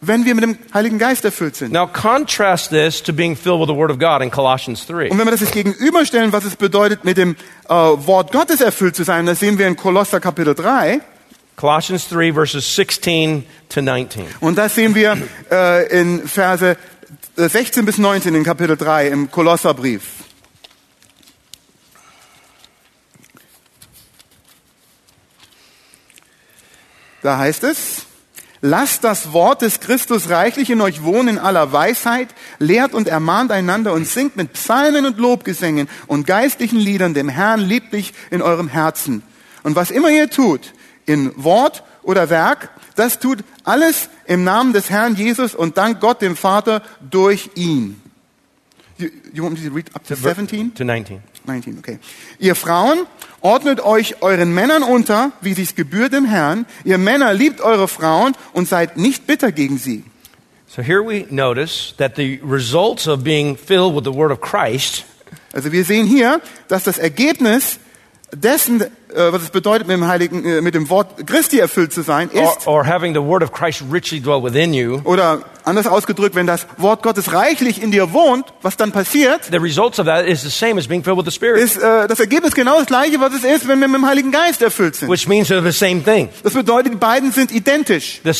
wenn wir mit dem Heiligen Geist erfüllt sind. Now contrast this to being filled with the Word of God in Colossians 3. Und wenn wir das jetzt gegenüberstellen, was es bedeutet, mit dem äh, Wort Gottes erfüllt zu sein, das sehen wir in Kolosser Kapitel 3. Colossians 3 verses 16 to 19. Und das sehen wir äh, in Verse äh, 16 bis 19 in Kapitel 3 im Kolosserbrief. Da heißt es, lasst das Wort des Christus reichlich in euch wohnen in aller Weisheit, lehrt und ermahnt einander und singt mit Psalmen und Lobgesängen und geistlichen Liedern dem Herrn lieblich in eurem Herzen. Und was immer ihr tut, in Wort oder Werk, das tut alles im Namen des Herrn Jesus und dank Gott dem Vater durch ihn. You, you want me to read up to 17? To 19. 19, okay. Ihr Frauen, ordnet euch euren Männern unter, wie sich's gebührt dem Herrn. Ihr Männer liebt eure Frauen und seid nicht bitter gegen sie. So here we notice that the results of being filled with the word of Christ Also wir sehen hier, dass das Ergebnis dessen, äh, was es bedeutet, mit dem Heiligen, äh, mit dem Wort Christi erfüllt zu sein, or, ist, or having the word of Christ richly dwell within you, oder anders ausgedrückt, wenn das Wort Gottes reichlich in dir wohnt, was dann passiert, the results of that is the same as being filled with the Spirit, ist äh, das Ergebnis genau das gleiche, was es ist, wenn wir mit dem Heiligen Geist erfüllt sind. which means they're the same thing. Das bedeutet, die beiden sind identisch. The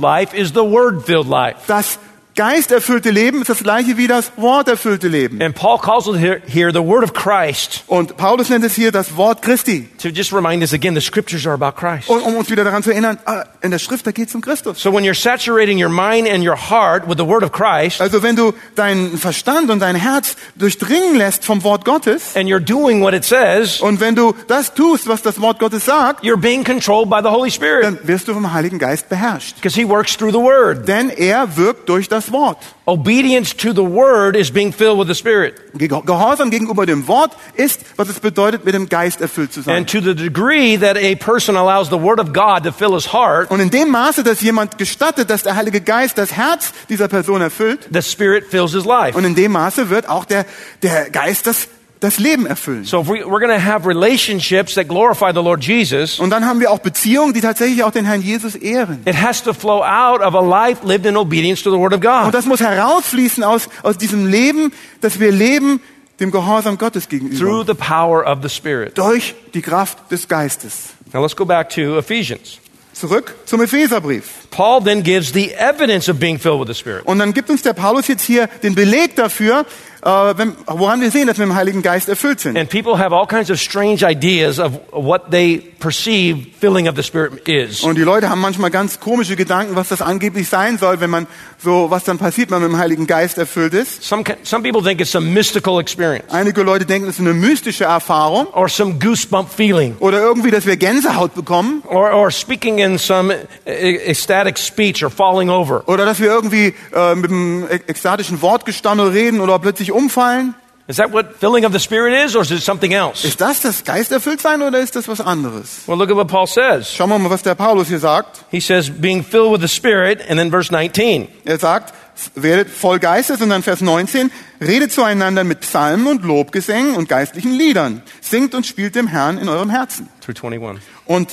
life is the word filled life. Das geisterfüllte Leben ist das gleiche wie das worterfüllte Leben. And Paul calls it here, here the word of Christ Und Paulus nennt es hier das Wort Christi. to just remind us again the scriptures are about Christ. Und um uns wieder daran zu erinnern, ah, in der Schrift, da geht es um Christus. So when you're saturating your mind and your heart with the word of Christ Also wenn du deinen Verstand und dein Herz durchdringen lässt vom Wort Gottes and you're doing what it says, und wenn du das tust, was das Wort Gottes sagt, you're being controlled by the Holy Spirit dann wirst du vom Heiligen Geist beherrscht. because he works through the word. Denn er wirkt durch das Wort. Obedience to the word is being filled with the Spirit. Ge- Gehorsam gegenüber dem Wort ist, was es bedeutet, mit dem Geist erfüllt zu sein. And to the degree that a person allows the word of God to fill his heart, Und in dem Maße, dass jemand gestattet, dass der Heilige Geist das Herz dieser Person erfüllt, the Spirit fills his life. und in dem Maße wird auch der, der Geist das, das Leben erfüllen. So if we, we're going to have relationships that glorify the Lord Jesus, Und dann haben wir auch Beziehungen, die tatsächlich auch den Herrn Jesus ehren. it has to flow out of a life lived in obedience to the word of Und God. das muss herausfließen aus, aus diesem Leben, das wir leben, dem Gehorsam Gottes Through gegenüber. the power of the Spirit. Durch die Kraft des Geistes. Now let's go back to Ephesians. Zurück zum Epheserbrief. Paul then gives the evidence of being filled with the Spirit. Und dann gibt uns der Paulus jetzt hier den Beleg dafür, äh, wenn, woran wir sehen, dass wir im Heiligen Geist erfüllt sind. And people have all kinds of strange ideas of what they perceive filling of the Spirit is. Und die Leute haben manchmal ganz komische Gedanken, was das angeblich sein soll, wenn man so, was dann passiert, wenn man mit dem Heiligen Geist erfüllt ist. Some, some people think it's some mystical experience Einige Leute denken, es ist eine mystische Erfahrung or some goosebump feeling oder irgendwie, dass wir Gänsehaut bekommen or, or speaking in some e- ecstatic speech or falling over. oder dass wir irgendwie äh, mit einem e- ekstatischen Wortgestammel reden oder plötzlich umfallen. Is that what filling of the Spirit is or is it something else? Ist das das Geisterfülltsein oder ist das was anderes? Well, look at what Paul says. Schauen wir mal, was der Paulus hier sagt. He says, being filled with the Spirit, and then verse 19. Er sagt, werdet voll Geistes und dann Vers 19, redet zueinander mit Psalmen und Lobgesängen und geistlichen Liedern. Singt und spielt dem Herrn in eurem Herzen. Through 21. Und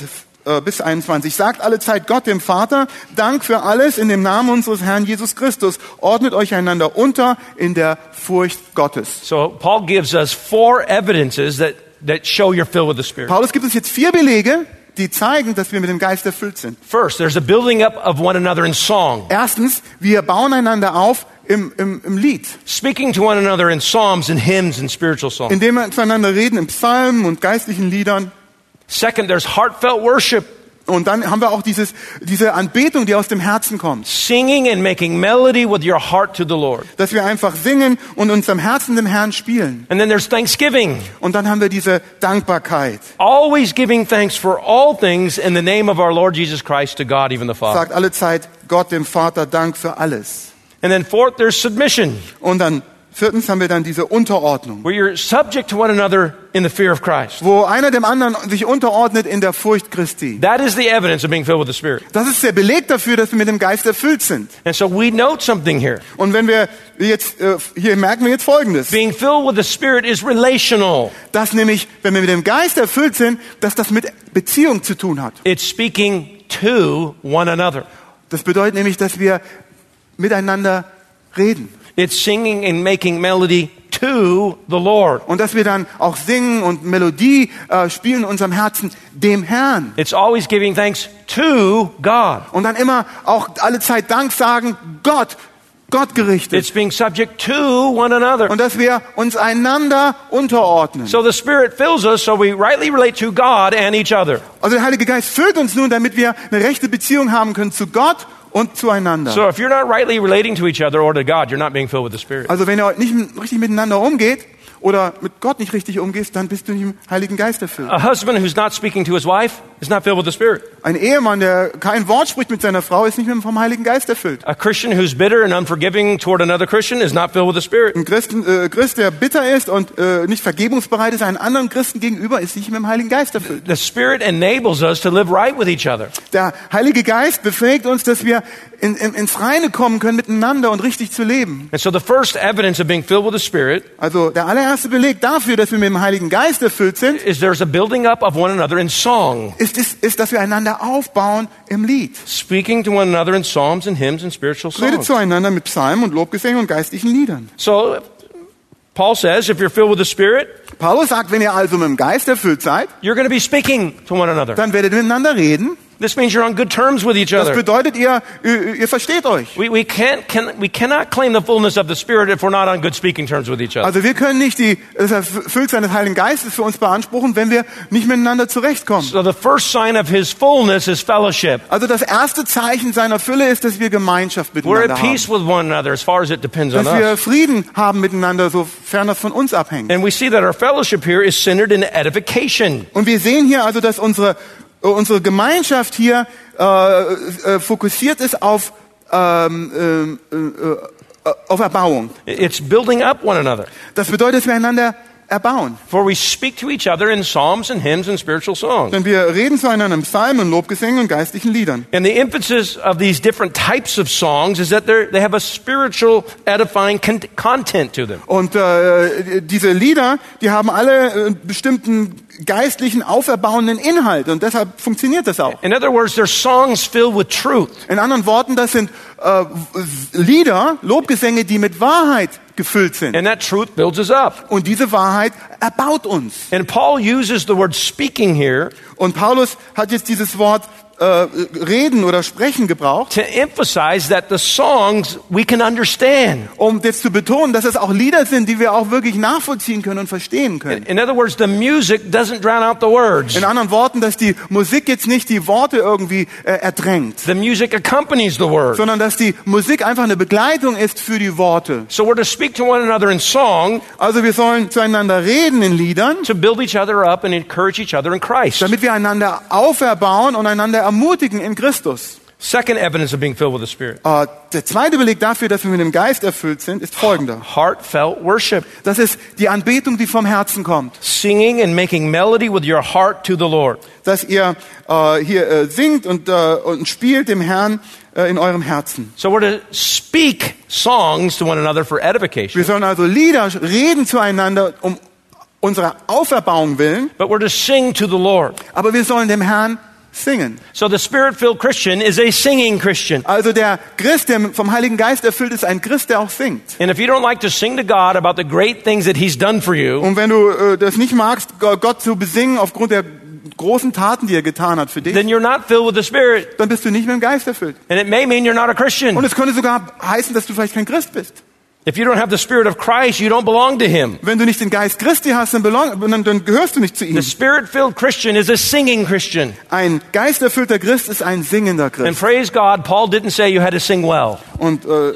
äh, bis 21. Sagt alle Zeit Gott dem Vater, Dank für alles in dem Namen unseres Herrn Jesus Christus. Ordnet euch einander unter in der Furcht Gottes. So Paul gives us four evidences that, that show you're filled with the Spirit. Paulus gibt uns jetzt vier Belege, die zeigen, dass wir mit dem Geist erfüllt sind. First, there's a building up of one another in song. Erstens, wir bauen einander auf im, im, im Lied, Speaking to one another in psalms and hymns and spiritual songs. indem wir zueinander reden in Psalmen und geistlichen Liedern. Second, there's heartfelt worship. Und dann haben wir auch dieses, diese Anbetung, die aus dem Herzen kommt. Singing and making melody with your heart to the Lord. Dass wir einfach singen und unserem Herzen dem Herrn spielen. And then there's thanksgiving. Und dann haben wir diese Dankbarkeit. Always giving thanks for all things in the name of our Lord Jesus Christ to God, even the Father. Sagt alle Zeit Gott dem Vater Dank für alles. And then fourth, there's submission, Und dann viertens haben wir dann diese Unterordnung, where you're subject to one another in the fear of Christ. wo einer dem anderen sich unterordnet in der Furcht Christi. That is the evidence of being filled with the Spirit. Das ist der Beleg dafür, dass wir mit dem Geist erfüllt sind. And so we note something here. Und wenn wir jetzt, äh, hier merken wir jetzt Folgendes, Being filled with the Spirit is relational. dass nämlich, wenn wir mit dem Geist erfüllt sind, dass das mit Beziehung zu tun hat. It's speaking to one another. Das bedeutet nämlich, dass wir miteinander reden. It's singing and making melody to the Lord. Und dass wir dann auch singen und Melodie äh, spielen in unserem Herzen dem Herrn. It's always giving thanks to God. Und dann immer auch alle Zeit Dank sagen, Gott, Gott gerichtet. It's being subject to one another. Und dass wir uns einander unterordnen. So the Spirit fills us so we rightly relate to God and each other. Also der Heilige Geist füllt uns nun, damit wir eine rechte Beziehung haben können zu Gott und zueinander. So if you're not rightly relating to each other or to God, you're not being filled with the Spirit. Also wenn ihr nicht richtig miteinander umgeht oder mit Gott nicht richtig umgehst, dann bist du nicht im Heiligen Geist erfüllt. A husband who's not speaking to his wife is not filled with the Spirit. Ein Ehemann, der kein Wort spricht mit seiner Frau, ist nicht mehr vom Heiligen Geist erfüllt. A Christian who's bitter and unforgiving toward another Christian is not filled with the Spirit. Ein Christen, äh, Christ, der bitter ist und äh, nicht vergebungsbereit ist, einem anderen Christen gegenüber, ist nicht mit dem Heiligen Geist erfüllt. The Spirit enables us to live right with each other. Der Heilige Geist befähigt uns, dass wir in, in, ins Reine kommen können miteinander und richtig zu leben. And so the first evidence of being filled with the Spirit Also der allererste Beleg dafür, dass wir mit dem Heiligen Geist erfüllt sind, is there's a building up of one another in song, ist, ist, ist dass wir einander aufbauen im Lied. speaking to one another in psalms and hymns and spiritual Redet songs. zueinander mit Psalmen und Lobgesängen und geistlichen Liedern. So Paul says if you're filled with the Spirit, Paulus sagt, wenn ihr also mit dem Geist erfüllt seid, you're going to be speaking to one another. dann werdet ihr miteinander reden. This means you're on good terms with each Das other. bedeutet, ihr, ihr, ihr versteht euch. We, we, can't, can, we cannot claim the fullness of the Spirit if we're not on good speaking terms with each other. Also wir können nicht die, das Erfülltsein des Heiligen Geistes für uns beanspruchen, wenn wir nicht miteinander zurechtkommen. So the first sign of his fullness is fellowship. Also das erste Zeichen seiner Fülle ist, dass wir Gemeinschaft We're miteinander at haben. peace with one another as far as it depends on Dass wir us. Frieden haben miteinander, sofern das von uns abhängt. And we see that our fellowship here is centered in edification. Und wir sehen hier also, dass unsere, unsere Gemeinschaft hier äh, äh, fokussiert ist auf, ähm, äh, äh, auf Erbauung. It's building up one another. Das bedeutet, dass wir einander erbauen. For we speak to each other in psalms and hymns and spiritual songs. Denn wir reden zueinander in Psalmen, Lobgesängen und geistlichen Liedern. And the emphasis of these different types of songs is that they have a spiritual edifying con- content to them. Und äh, diese Lieder, die haben alle äh, bestimmten geistlichen, auferbauenden Inhalt. Und deshalb funktioniert das auch. In other words, they're songs filled with truth. In anderen Worten, das sind äh, Lieder, Lobgesänge, die mit Wahrheit gefüllt sind. And that truth builds us up. Und diese Wahrheit erbaut uns. And Paul uses the word speaking here Und Paulus hat jetzt dieses Wort äh, reden oder sprechen gebraucht, to emphasize that the songs we can understand. um jetzt zu betonen, dass es auch Lieder sind, die wir auch wirklich nachvollziehen können und verstehen können. In other words, the music doesn't drown out the words. In anderen Worten, dass die Musik jetzt nicht die Worte irgendwie äh, erdrängt, The music accompanies the word. sondern dass die Musik einfach eine Begleitung ist für die Worte. So we're to speak to one another in song Also wir sollen zueinander reden in Liedern, to build each other up and encourage each other in Christ. damit wir einander auferbauen und einander ermutigen in Christus. Second evidence of being filled with the Spirit. Äh, der zweite Beleg dafür, dass wir mit dem Geist erfüllt sind, ist folgender. Heartfelt worship. Das ist die Anbetung, die vom Herzen kommt. Singing and making melody with your heart to the Lord. Dass ihr äh, hier äh, singt und, und spielt dem Herrn in eurem Herzen. So we're to speak songs to one another for edification. Wir sollen also Lieder reden zueinander um unserer Auferbauung willen, But we're to sing to the Lord. aber wir sollen dem Herrn singen. So the spirit-filled Christian is a singing Christian. Also der Christ, der vom Heiligen Geist erfüllt ist, ein Christ, der auch singt. And if you don't like to sing to God about the great things that He's done for you, Und wenn du äh, das nicht magst, Gott zu besingen aufgrund der großen Taten, die er getan hat für dich, then you're not filled with the Spirit. dann bist du nicht mit dem Geist erfüllt. And it may mean you're not a Christian. Und es könnte sogar heißen, dass du vielleicht kein Christ bist. If you don't have the Spirit of Christ, you don't belong to Him. Wenn du nicht den Geist Christi hast, dann, belong, dann, dann gehörst du nicht zu ihm. The spirit-filled Christian is a singing Christian. Ein geisterfüllter Christ ist ein singender Christ. And praise God, Paul didn't say you had to sing well. Und äh,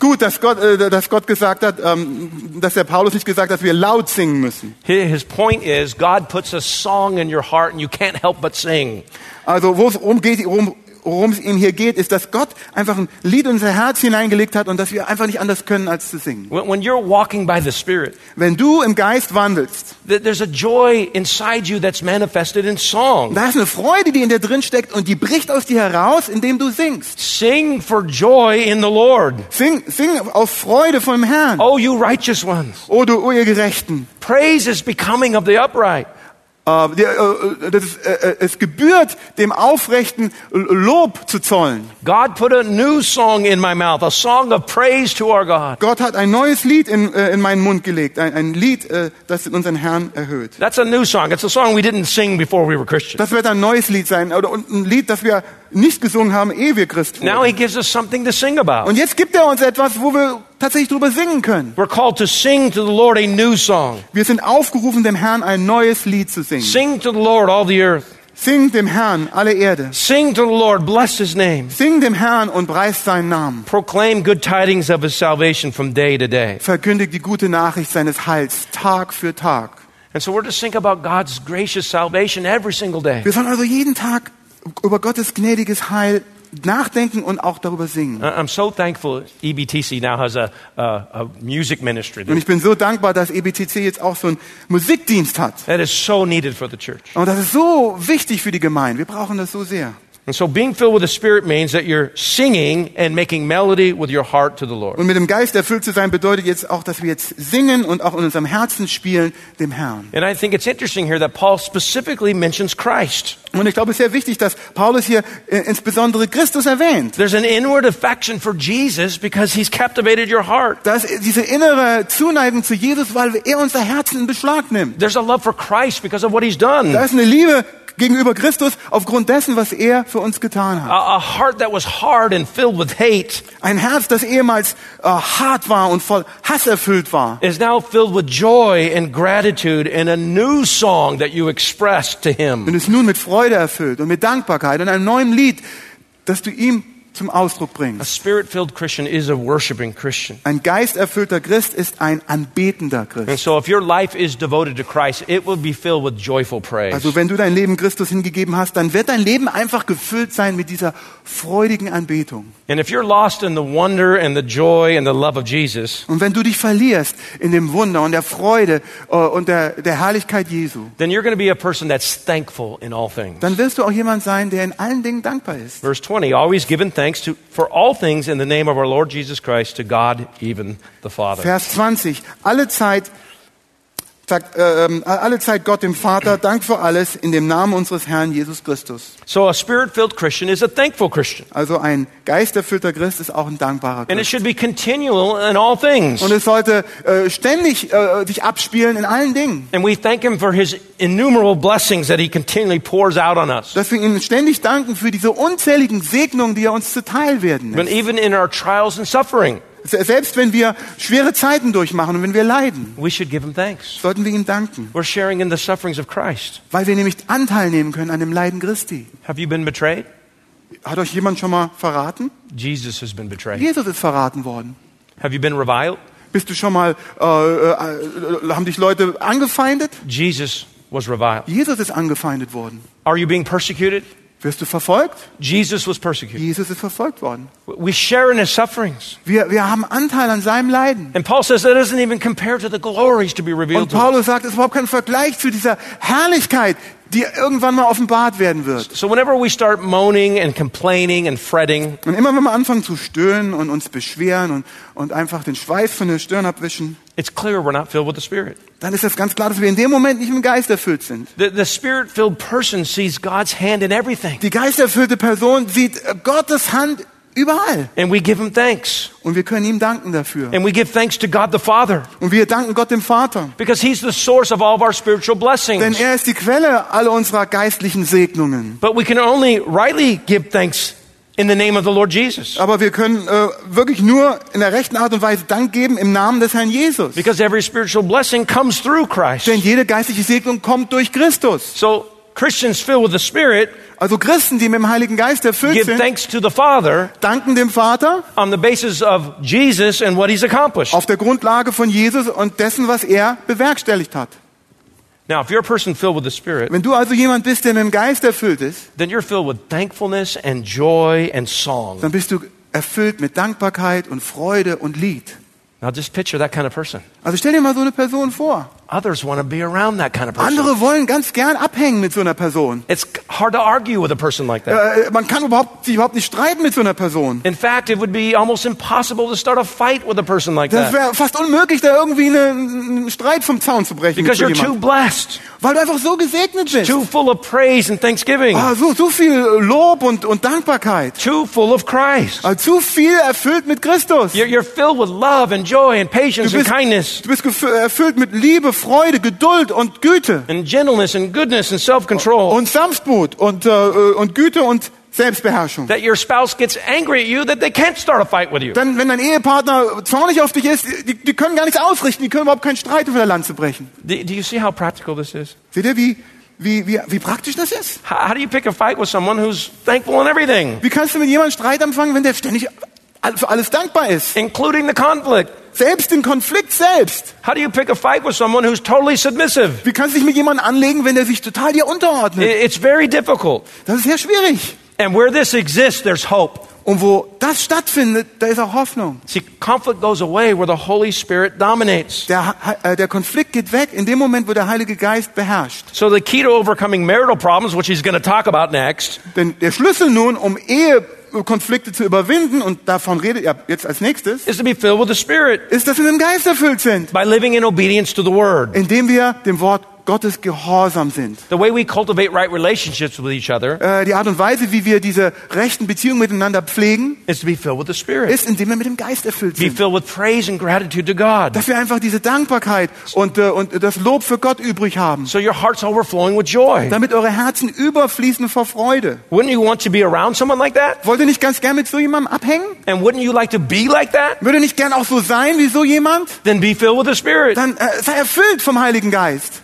gut, dass Gott, äh, dass Gott gesagt hat, ähm, dass der Paulus nicht gesagt hat, dass wir laut singen müssen. His point is, God puts a song in your heart and you can't help but sing. Also wo um geht, worum worum es ihm hier geht, ist, dass Gott einfach ein Lied in unser Herz hineingelegt hat und dass wir einfach nicht anders können, als zu singen. When, when you're walking by the Spirit, Wenn du im Geist wandelst, th- there's a joy inside you that's manifested in song. da ist eine Freude, die in dir drin steckt und die bricht aus dir heraus, indem du singst. Sing for joy in the Lord. Sing, sing aus Freude vom Herrn. Oh, you righteous ones. O du, o ihr Gerechten. Praise is becoming of the upright. Äh, äh, äh, es gebührt dem Aufrechten Lob zu zollen. God put a new song in my mouth, a song of praise to our God. Gott hat ein neues Lied in, in meinen Mund gelegt, ein, ein Lied, das unseren Herrn erhöht. That's a new song. It's a song we didn't sing before we were Christians. Das wird ein neues Lied sein oder ein Lied, das wir nicht gesungen haben, ehe wir Christ Now wurden. he gives us something to sing about. Und jetzt gibt er uns etwas, wo wir tatsächlich drüber singen können. We're called to sing to the Lord a new song. Wir sind aufgerufen, dem Herrn ein neues Lied zu singen. Sing to the Lord, all the earth. Sing dem Herrn alle Erde. Sing to the Lord, bless his name. Sing dem Herrn und preist seinen Namen. Proclaim good tidings of his salvation from day to day. Verkündigt die gute Nachricht seines Heils Tag für Tag. And so we're to think about God's gracious salvation every single day. Wir sollen also jeden Tag über Gottes gnädiges Heil nachdenken und auch darüber singen. I'm so thankful EBTC now has a, a, a music ministry Und ich bin so dankbar, dass EBTC jetzt auch so einen Musikdienst hat. that is so needed for the church. Und das ist so wichtig für die Gemeinde. Wir brauchen das so sehr. And so being filled with the Spirit means that you're singing and making melody with your heart to the Lord. Und mit dem Geist erfüllt zu sein bedeutet jetzt auch, dass wir jetzt singen und auch in unserem Herzen spielen dem Herrn. And I think it's interesting here that Paul specifically mentions Christ. Und ich glaube, es ist sehr wichtig, dass Paulus hier äh, insbesondere Christus erwähnt. There's an inward affection for Jesus because he's captivated your heart. Dass diese innere Zuneigung zu Jesus, weil er unser Herzen in Beschlag nimmt. There's a love for Christ because of what he's done. Da ist eine Liebe gegenüber Christus aufgrund dessen, was er für uns getan hat. A, a heart that was hard and filled with hate Ein Herz, das ehemals äh, hart war und voll Hass erfüllt war, is now filled with joy and gratitude and a new song that you express to him. und ist nun mit Freude erfüllt und mit Dankbarkeit und einem neuen Lied, das du ihm zum Ausdruck Christian. Ein geisterfüllter Christ ist ein anbetender Christ. so Christ. Also wenn du dein Leben Christus hingegeben hast, dann wird dein Leben einfach gefüllt sein mit dieser freudigen Anbetung. Jesus, Und wenn du dich verlierst in dem Wunder und der Freude äh, und der, der Herrlichkeit Jesu, then you're going to be a person that's thankful in all things. dann wirst du auch jemand sein, der in allen Dingen dankbar ist. Verse 20, always giving thanks to, for all things in the name of our Lord Jesus Christ to God, even the Father. Vers 20. Alle Zeit, sagt, äh, ähm, alle Zeit Gott dem Vater, Dank für alles in dem Namen unseres Herrn Jesus Christus. So a spirit-filled Christian is a thankful Christian. Also ein geisterfüllter Christ ist auch ein dankbarer And it Christ. should be continual in all things. Und es sollte äh, ständig äh, sich abspielen in allen Dingen. And we thank him for his innumerable blessings that he continually pours out on us. Dass wir ihm ständig danken für diese unzähligen Segnungen, die er uns zuteil werden But lässt. even in our trials and suffering, Selbst wenn wir schwere Zeiten durchmachen und wenn wir leiden, we should give him thanks. sollten wir ihm danken. We're sharing in the sufferings of Christ. Weil wir nämlich Anteil nehmen können an dem Leiden Christi. Have you been betrayed? Hat euch jemand schon mal verraten? Jesus. Jesus ist verraten worden. Have you been reviled? Bist du schon mal, äh, äh, äh, haben dich Leute angefeindet? Jesus was reviled. Jesus ist angefeindet worden. Are you being persecuted? Wirst du verfolgt? Jesus was persecuted. Jesus ist verfolgt worden. We share in his sufferings. Wir, wir haben Anteil an seinem Leiden. And Paul says that doesn't even compare to the glories to be revealed Und. Paulus sagt, es ist überhaupt kein Vergleich zu dieser Herrlichkeit, die irgendwann mal offenbart werden wird. So whenever we start moaning and complaining and fretting, Und immer wenn wir anfangen zu stöhnen und uns beschweren und, und einfach den Schweiß von der Stirn abwischen, it's clear we're not filled with the Spirit. dann ist es ganz klar, dass wir in dem Moment nicht mit dem Geist erfüllt sind. The, the spirit-filled person sees God's hand in everything. Die geisterfüllte Person sieht Gottes Hand überall. And we give him thanks. Und wir können ihm danken dafür. And we give thanks to God the Father. Und wir danken Gott dem Vater. Because he's the source of all of our spiritual Denn blessings. er ist die Quelle aller unserer geistlichen Segnungen. But we can only rightly give thanks in the name of the Lord Jesus. Aber wir können äh, wirklich nur in der rechten Art und Weise Dank geben im Namen des Herrn Jesus. Because every spiritual blessing comes through Christ. Denn jede geistliche Segnung kommt durch Christus. So Christians filled with the Spirit Also Christen, die mit dem Heiligen Geist erfüllt give sind, thanks to the Father danken dem Vater on the basis of Jesus and what he's accomplished. auf der Grundlage von Jesus und dessen, was er bewerkstelligt hat. Now, if you're a person filled with the Spirit, Wenn du also jemand bist, der mit dem Geist erfüllt ist, then you're filled with thankfulness and joy and song. dann bist du erfüllt mit Dankbarkeit und Freude und Lied. Now, just picture that kind of person. Also stell dir mal so eine Person vor. Others want to be around that kind of person. Andere wollen ganz gern abhängen mit so einer Person. It's hard to argue with a person like that. Äh, man kann überhaupt, sich überhaupt nicht streiten mit so einer Person. In fact, it would be almost impossible to start a fight with a person like Das that wäre fast unmöglich, da irgendwie eine, einen Streit vom Zaun zu brechen. Because you're too blessed, Weil du einfach so gesegnet bist. too full of praise and thanksgiving, Ah, so, so viel Lob und, und Dankbarkeit. too full of Christ. Ah, zu viel erfüllt mit Christus. You're, you're filled with love and joy and patience Du and bist, kindness du bist erfüllt mit Liebe, Freude, Geduld und Güte and gentleness and goodness and self-control. und Sanftmut und, äh, und Güte und Selbstbeherrschung. That your spouse gets angry at you that they can't start a fight with you. Dann, wenn dein Ehepartner zornig auf dich ist, die, die können gar nichts ausrichten, die können überhaupt keinen Streit über der Lanze brechen. Do, do you see how practical this is? Seht ihr, wie, wie, wie, wie praktisch das ist? How, how do you pick a fight with someone who's thankful in everything, Wie kannst du mit jemandem Streit anfangen, wenn der ständig für alles dankbar ist? including the conflict? Selbst den Konflikt selbst. How do you pick a fight with someone who's totally submissive? Wie kannst du dich mit jemandem anlegen, wenn er sich total dir unterordnet? It's very difficult. Das ist sehr schwierig. And where this exists, there's hope. Und wo das stattfindet, da ist auch Hoffnung. See, conflict goes away where the Holy Spirit dominates. Der, äh, der Konflikt geht weg in dem Moment, wo der Heilige Geist beherrscht. So the key to overcoming marital problems, which he's going to talk about next, Denn der Schlüssel nun, um Ehekonflikte zu überwinden, und davon redet er jetzt als nächstes, is to be filled with the Spirit ist, dass wir mit dem Geist erfüllt sind, by living in obedience to the Word. indem wir dem Wort Gottes gehorsam sind. The way we cultivate right relationships with each other Äh, die Art und Weise, wie wir diese rechten Beziehungen miteinander pflegen, is to be filled with the Spirit. ist, indem wir mit dem Geist erfüllt Be sind. filled with praise and gratitude to God. Dass wir einfach diese Dankbarkeit und, äh, und das Lob für Gott übrig haben. So your heart's overflowing with joy. Damit eure Herzen überfließen vor Freude. Wouldn't you want to be around someone like that? Wollt ihr nicht ganz gern mit so jemandem abhängen? And wouldn't you like to be like that? Würde nicht gern auch so sein wie so jemand? Then be filled with the Spirit. Dann äh, sei erfüllt vom Heiligen Geist.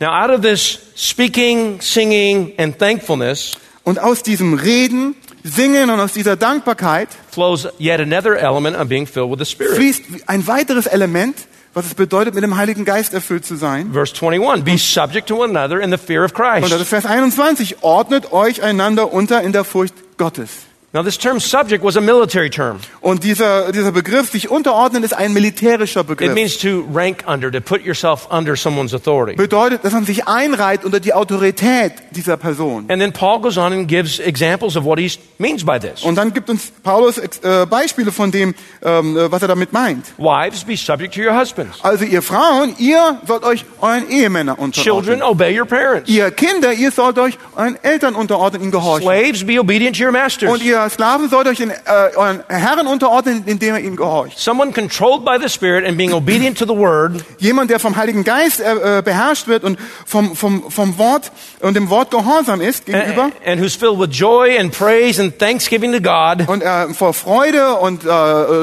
Now, out of this speaking, singing, and thankfulness Und aus diesem Reden, Singen und aus dieser Dankbarkeit flows yet another element of being filled with the Spirit. fließt ein weiteres Element, was es bedeutet, mit dem Heiligen Geist erfüllt zu sein. Verse 21 Be subject to one another in the fear of Und das Christ. ist Vers 21. Ordnet euch einander unter in der Furcht Gottes. Now, this term subject was a military term. Und dieser, dieser Begriff, sich unterordnen, ist ein militärischer It Begriff. means to rank under, to put yourself under someone's authority. Bedeutet, dass man sich einreiht unter die Autorität dieser Person. And then Paul goes on and gives examples of what he means by this. Und dann gibt uns Paulus äh, Beispiele von dem, ähm, äh, was er damit meint. Wives, be subject to your husbands. Also ihr Frauen, ihr sollt euch euren Ehemänner unterordnen. Children, obey your parents. Ihr Kinder, ihr sollt euch euren Eltern unterordnen, ihnen gehorchen. Slaves, be obedient to your masters. Und ihr Sklaven sollt euch den, äh, euren Herren unterordnen, indem ihr ihnen gehorcht. Someone controlled by the Spirit and being obedient to the Word Jemand, der vom Heiligen Geist äh, äh, beherrscht wird und vom, vom, vom Wort und dem Wort gehorsam ist gegenüber and, and who's filled with joy and praise and thanksgiving to God und äh, vor Freude und äh,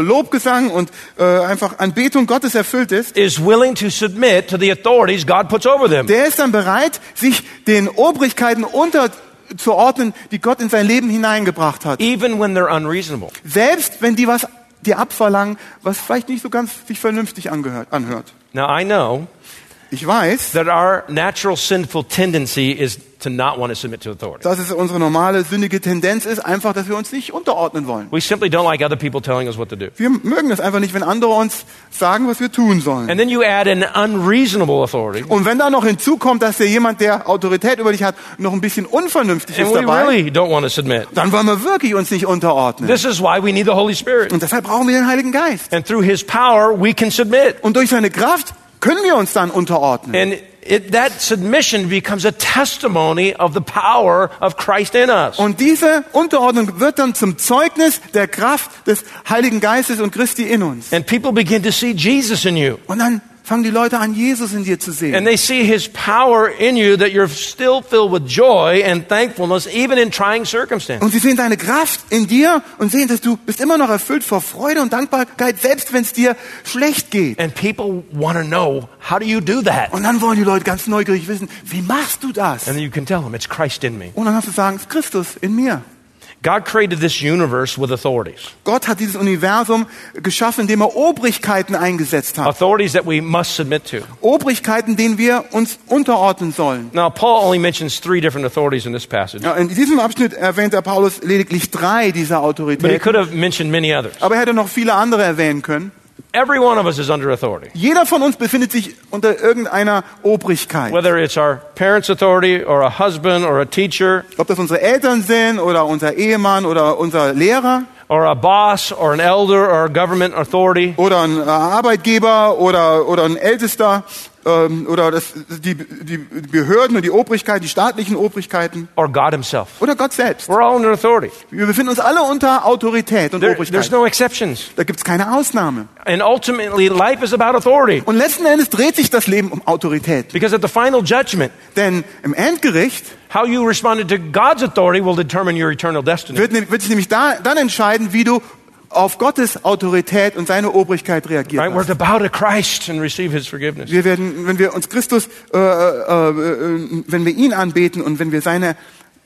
Lobgesang und äh, einfach Anbetung Gottes erfüllt ist, is willing to submit to the authorities God puts over them. der ist dann bereit, sich den Obrigkeiten unterzuordnen, die Gott in sein Leben hineingebracht hat. Even when they're unreasonable. Selbst wenn die was dir abverlangen, was vielleicht nicht so ganz sich vernünftig angehört, anhört. Now, I know Ich weiß, that our natural sinful tendency is to not want to submit to authority. dass es unsere normale sündige Tendenz ist, einfach, dass wir uns nicht unterordnen wollen. We simply don't like other people telling us what to do. Wir mögen es einfach nicht, wenn andere uns sagen, was wir tun sollen. And then you add an unreasonable authority, Und wenn da noch hinzukommt, dass der jemand, der Autorität über dich hat, noch ein bisschen unvernünftig and ist we dabei, really don't want to submit. dann wollen wir wirklich uns nicht unterordnen. This is why we need the Holy Spirit. Und deshalb brauchen wir den Heiligen Geist. And through His power, we can submit. Und durch seine Kraft können wir uns dann unterordnen. And it, that submission becomes a testimony of the power of Christ in us. Und diese Unterordnung wird dann zum Zeugnis der Kraft des Heiligen Geistes und Christi in uns. And people begin to see Jesus in you. Und dann fangen die Leute an, Jesus in dir zu And sehen. they see his power in you that you're still filled with joy and thankfulness even in trying circumstances. Und sie sehen deine Kraft in dir und sehen, dass du bist immer noch erfüllt vor Freude und Dankbarkeit, selbst wenn es dir schlecht geht. And people want to know, how do you do that? Und dann wollen die Leute ganz neugierig wissen, wie machst du das? And you can tell them, it's Christ in me. Und dann hast du sagen, es ist Christus in mir. God created this universe with authorities. Gott hat dieses Universum geschaffen, indem er Obrigkeiten eingesetzt hat. Authorities that we must submit to. Obrigkeiten, denen wir uns unterordnen sollen. Now, Paul only mentions three different authorities in this passage, Ja, in diesem Abschnitt erwähnt der Paulus lediglich drei dieser but he Autoritäten. could have mentioned many others. Aber er hätte noch viele andere erwähnen können. Every one of us is under authority. Jeder von uns befindet sich unter irgendeiner Obrigkeit. Whether it's our parents' authority or a husband or a teacher Ob das unsere Eltern sind oder unser Ehemann oder unser Lehrer or a boss or an elder or a government authority. oder ein Arbeitgeber oder, oder ein Ältester ähm, oder das, die, die Behörden und die Obrigkeiten, die staatlichen Obrigkeiten or God Himself. oder Gott selbst. We're all under authority. Wir befinden uns alle unter Autorität und There, Obrigkeit. there's no exceptions. Da gibt's keine Ausnahme. And ultimately, life is about authority. Und letzten Endes dreht sich das Leben um Autorität. Because at the final judgment, Denn im Endgericht how you responded to God's authority will determine your eternal destiny. wird, wird sich nämlich da, dann entscheiden, wie du auf Gottes Autorität und seine Obrigkeit reagiert Right? We're to bow to Christ and receive His forgiveness. Wir werden, wenn wir uns Christus, äh, äh, äh, wenn wir ihn anbeten und wenn wir seine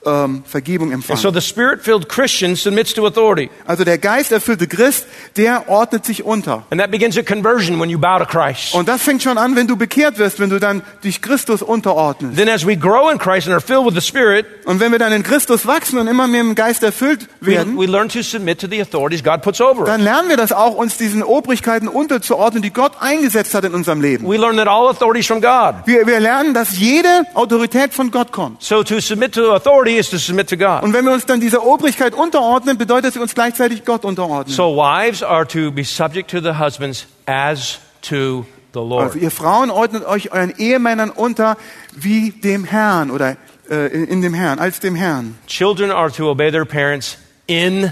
ähm, Vergebung so empfangen. the spirit filled Christian submits to authority. Also der geisterfüllte Christ, der ordnet sich unter. And that begins a conversion when you bow to Christ. Und das fängt schon an, wenn du bekehrt wirst, wenn du dann dich Christus unterordnest. Then as we grow in Christ and are filled with the Spirit, Und wenn wir dann in Christus wachsen und immer mehr im Geist erfüllt we, werden, we learn to submit to the authorities God puts over us. dann lernen wir das auch, uns diesen Obrigkeiten unterzuordnen, die Gott eingesetzt hat in unserem Leben. We learn that all authority is from God. Wir, wir lernen, dass jede Autorität von Gott kommt. So to submit to authority is to submit to God. Und wenn wir uns dann dieser Obrigkeit unterordnen, bedeutet es, uns gleichzeitig Gott unterordnen. So wives are to be subject to the husbands as to the Also Lord. ihr Frauen ordnet euch euren Ehemännern unter wie dem Herrn oder äh, in dem Herrn, als dem Herrn. Children are to obey their parents in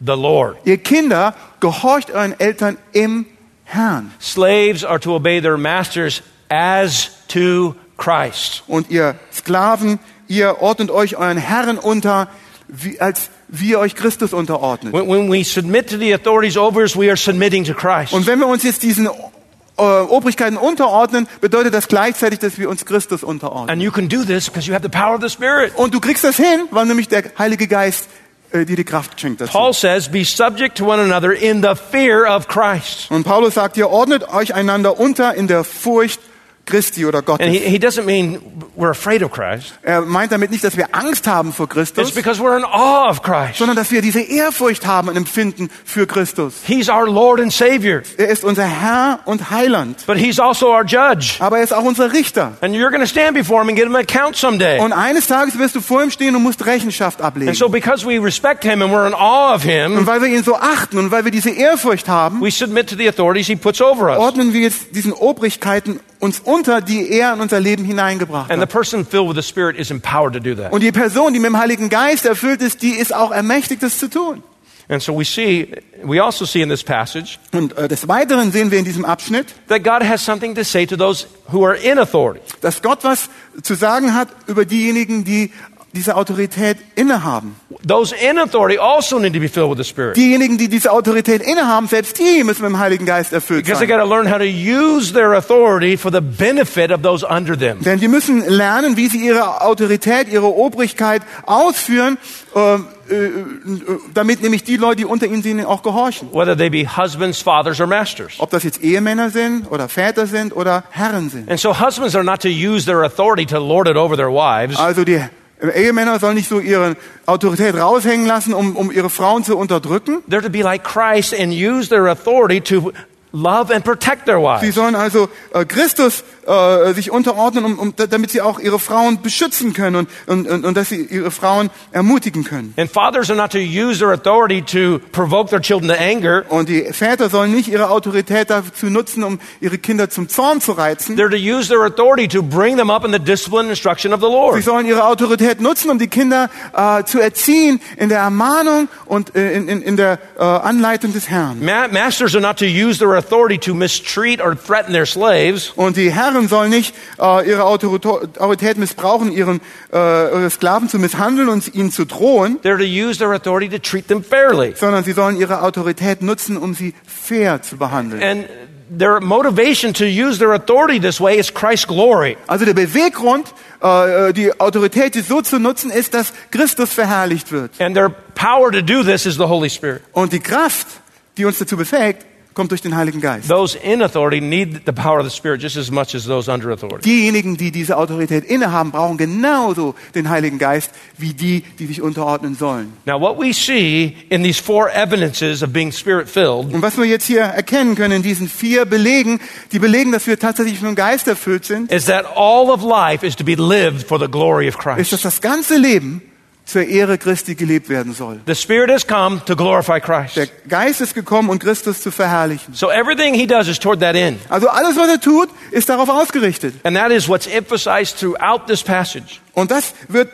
the Lord. Ihr Kinder, gehorcht euren Eltern im Herrn. Slaves are to obey their masters as to Christ. Und ihr Sklaven, ihr ordnet euch euren Herren unter, wie, als wie ihr euch Christus unterordnet. When, when we submit to the authorities over us, we are submitting to Christ. Und wenn wir uns jetzt diesen äh, Obrigkeiten unterordnen, bedeutet das gleichzeitig, dass wir uns Christus unterordnen. And you can do this because you have the power of the Spirit. Und du kriegst das hin, weil nämlich der Heilige Geist äh, dir die Kraft schenkt dazu. Paul says, be subject to one another in the fear of Christ. Und Paulus sagt, ihr ordnet euch einander unter in der Furcht Christi oder Gottes. And he, he doesn't mean we're afraid of Christ. Er meint damit nicht, dass wir Angst haben vor It's Christus, because we're in awe of Christ. sondern dass wir diese Ehrfurcht haben und empfinden für Christus. He's our Lord and Savior, Er ist unser Herr und Heiland, but He's also our judge. aber er ist auch unser Richter. And you're going to stand before Him and give Him an account someday. Und eines Tages wirst du vor ihm stehen und musst Rechenschaft ablegen. And so because we respect Him and we're in awe of Und Him, weil wir ihn so achten und weil wir diese Ehrfurcht haben, we submit to the authorities He puts over us. ordnen wir jetzt diesen Obrigkeiten uns unter, die er in unser Leben hineingebracht And the hat. person filled with the Spirit is empowered to do that. Und die Person, die mit dem Heiligen Geist erfüllt ist, die ist auch ermächtigt, das zu tun. And so we see, we also see in this passage Und äh, des Weiteren sehen wir in diesem Abschnitt, that God has something to say to those who are in authority. dass Gott was zu sagen hat über diejenigen, die diese Autorität innehaben. Those in authority also need to be filled with the Spirit. Diejenigen, die diese Autorität innehaben, selbst die müssen mit dem Heiligen Geist erfüllt Because they sein. got to learn how to use their authority for the benefit of those under them. Denn die müssen lernen, wie sie ihre Autorität, ihre Obrigkeit ausführen, äh, äh, damit nämlich die Leute, die unter ihnen sind, auch gehorchen. Whether they be husbands, fathers, or masters. Ob das jetzt Ehemänner sind oder Väter sind oder Herren sind. And so husbands are not to use their authority to lord it over their wives. Also die Ehemänner sollen nicht so ihre Autorität raushängen lassen, um, um ihre Frauen zu unterdrücken. They're to be like Christ and use their authority to love and protect their Sie wives. sollen also äh, Christus äh, sich unterordnen, um, um, damit sie auch ihre Frauen beschützen können und, und, und, und dass sie ihre Frauen ermutigen können. And fathers are not to use their authority to provoke their children to anger. Und die Väter sollen nicht ihre Autorität dazu nutzen, um ihre Kinder zum Zorn zu reizen. They're to use their authority to bring them up in the discipline and instruction of the Sie Lord. sollen ihre Autorität nutzen, um die Kinder äh, zu erziehen in der Ermahnung und äh, in, in, in der äh, Anleitung des Herrn. Ma- masters are not to use their authority to mistreat or threaten their slaves. Und die Herren sollen nicht äh, ihre Autorität missbrauchen, ihren äh, ihre Sklaven zu misshandeln und ihnen zu drohen, They're to use their authority to treat them fairly. sondern sie sollen ihre Autorität nutzen, um sie fair zu behandeln. And their motivation to use their authority this way is Christ's glory. Also der Beweggrund, äh, die Autorität so zu nutzen, ist, dass Christus verherrlicht wird. And their power to do this is the Holy Spirit. Und die Kraft, die uns dazu befähigt, kommt durch den Heiligen Geist. Those in authority need the power of the Spirit just as much as those under authority. Diejenigen, die diese Autorität innehaben, brauchen genauso den Heiligen Geist wie die, die sich unterordnen sollen. Now, what we see in these four evidences of being spirit filled Und was wir jetzt hier erkennen können in diesen vier Belegen, die belegen, dass wir tatsächlich von dem Geist erfüllt sind, is that all of life is to be lived for the glory of ist, Christ. dass das ganze Leben zur Ehre Christi gelebt werden soll. The Spirit has come to glorify Der Christ. Geist ist gekommen, um Christus zu verherrlichen. So everything he does is toward that end. Also alles, was er tut, ist darauf ausgerichtet. And that is what's emphasized throughout this passage. Und das wird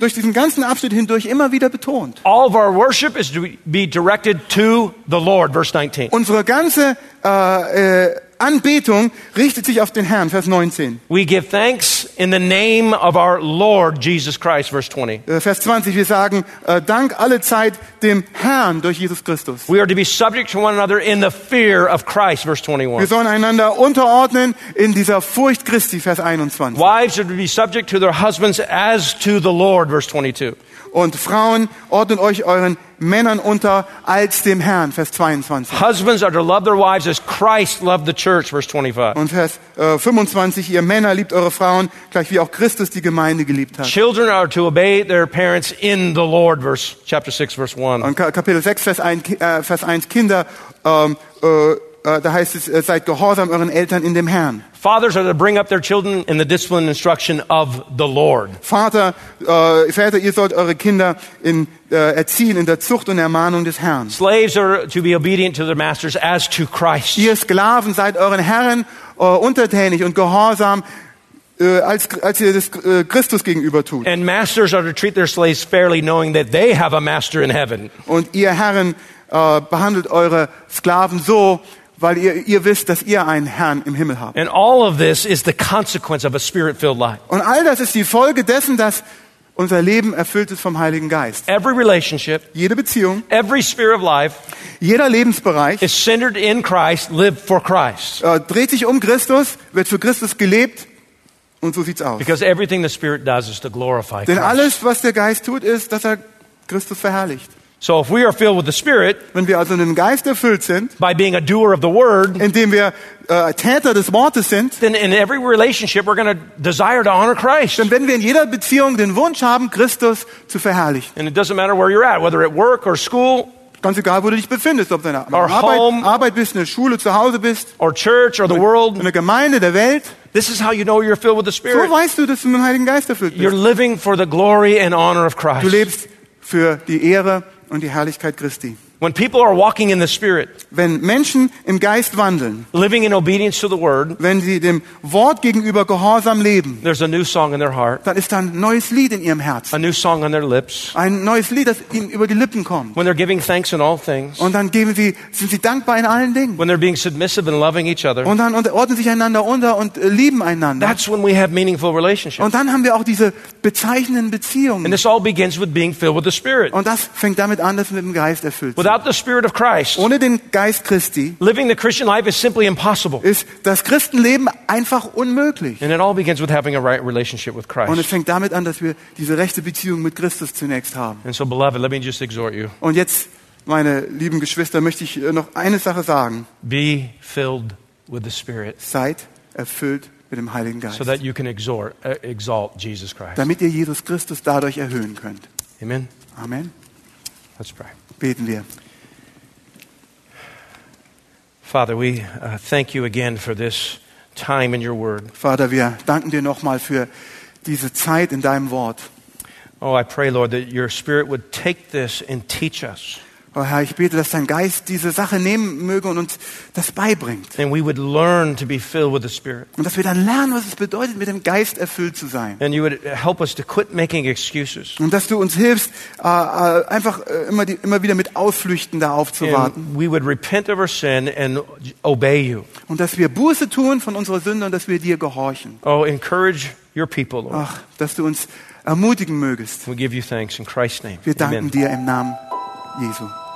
durch diesen ganzen Abschnitt hindurch immer wieder betont. All of our worship is to be directed to the Lord, verse 19. Unsere ganze äh, äh, Anbetung richtet sich auf den Herrn, Vers 19. We give thanks in the name of our Lord Jesus Christ, verse 20. Äh, Vers 20, wir sagen äh, Dank alle Zeit dem Herrn durch Jesus Christus. We are to be subject to one another in the fear of Christ, verse Wir 21. sollen einander unterordnen in dieser Furcht Christi, Vers 21. Wives are to be subject to their husbands as to the Lord, verse 22. Und Frauen, ordnet euch euren Männern unter als dem Herrn, Vers 22. Husbands are to love their wives as Christ loved the church, verse 25. Und Vers äh, 25, ihr Männer liebt eure Frauen, gleich wie auch Christus die Gemeinde geliebt hat. Children are to obey their parents in the Lord, verse chapter 6, verse 1. Und Ka- Kapitel 6, Vers 1, Ki- äh, Vers 1 Kinder, ähm, äh, äh, da heißt es, äh, seid gehorsam euren Eltern in dem Herrn. Fathers are to bring up their children in the discipline and instruction of the Lord. Vater, äh, Väter, ihr sollt eure Kinder in, äh, erziehen in der Zucht und Ermahnung des Herrn. Slaves are to be obedient to their masters as to Christ. Ihr Sklaven seid euren Herren äh, untertänig und gehorsam, äh, als, als ihr das äh, Christus gegenüber tut. And masters are to treat their slaves fairly, knowing that they have a master in heaven. Und ihr Herren äh, behandelt eure Sklaven so, weil ihr, ihr wisst, dass ihr einen Herrn im Himmel habt. And all of this is the consequence of a spirit filled life. Und all das ist die Folge dessen, dass unser Leben erfüllt ist vom Heiligen Geist. Every relationship, Jede Beziehung, every sphere of life jeder Lebensbereich is centered in Christ, live for Christ. äh, dreht sich um Christus, wird für Christus gelebt und so sieht's aus. Because everything the Spirit does is to glorify Denn Christ. alles, was der Geist tut, ist, dass er Christus verherrlicht. So if we are filled with the Spirit, Wenn wir also in dem Geist erfüllt sind, by being a doer of the Word, indem wir äh, Täter des Wortes sind, then in every relationship we're going to desire to honor Christ. dann werden wir in jeder Beziehung den Wunsch haben, Christus zu verherrlichen. And it doesn't matter where you're at, whether at work or school Ganz egal, wo du dich befindest, ob du in der Arbeit, home. Arbeit bist, in der Schule, zu Hause bist, or church or the in world. der Gemeinde, der Welt. This is how you know you're filled with the So Spirit. weißt du, dass du mit dem Heiligen Geist erfüllt You're bist. living for the glory and honor of Du Christ. lebst für die Ehre und die Herrlichkeit Christi. When people are walking in the Spirit, Wenn Menschen im Geist wandeln, living in obedience to the Word, wenn sie dem Wort gegenüber gehorsam leben, there's a new song in their heart, dann ist ein neues Lied in ihrem Herzen. a new song on their lips. Ein neues Lied, das ihnen über die Lippen kommt. When they're giving thanks in all things, Und dann geben sie, sind sie dankbar in allen Dingen. when they're being submissive and loving each other, Und dann ordnen sich einander unter und äh, lieben einander. that's when we have meaningful relationships. Und dann haben wir auch diese bezeichnenden And Beziehungen. this all begins with being filled with the Spirit. Und das fängt damit an, dass wir mit dem Geist erfüllt sind. Without the Spirit of Christ, Ohne den Geist Christi living the Christian life is simply impossible. ist das Christenleben einfach unmöglich. And it all begins with having a right relationship with Und es Christ. fängt damit an, dass wir diese rechte Beziehung mit Christus zunächst haben. And so, beloved, let me just exhort you Und jetzt, meine lieben Geschwister, möchte ich äh, noch eine Sache sagen. be filled with the Spirit Seid erfüllt mit dem Heiligen Geist. so that you can exhort, uh, exalt Jesus Christ. Damit ihr Jesus Christus dadurch erhöhen könnt. Amen. Amen. Let's pray. Beten wir. Father, we uh, thank you again for this time in your word. Vater, wir danken dir nochmal für diese Zeit in deinem Wort. Oh, I pray, Lord, that your Spirit would take this and teach us. Oh Herr, ich bete, dass dein Geist diese Sache nehmen möge und uns das beibringt. And we would learn to be filled with the Spirit. Und dass wir dann lernen, was es bedeutet, mit dem Geist erfüllt zu sein. And you would help us to quit making excuses. Und dass du uns hilfst, äh, äh, einfach äh, immer, die, immer wieder mit Ausflüchten da aufzuwarten. And we would repent of our sin and obey you. Und dass wir Buße tun von unserer Sünde und dass wir dir gehorchen. Oh, encourage your people, Lord. Ach, dass du uns ermutigen mögest. We give you thanks in Christ's name. Wir danken Amen. dir im Namen Jesu.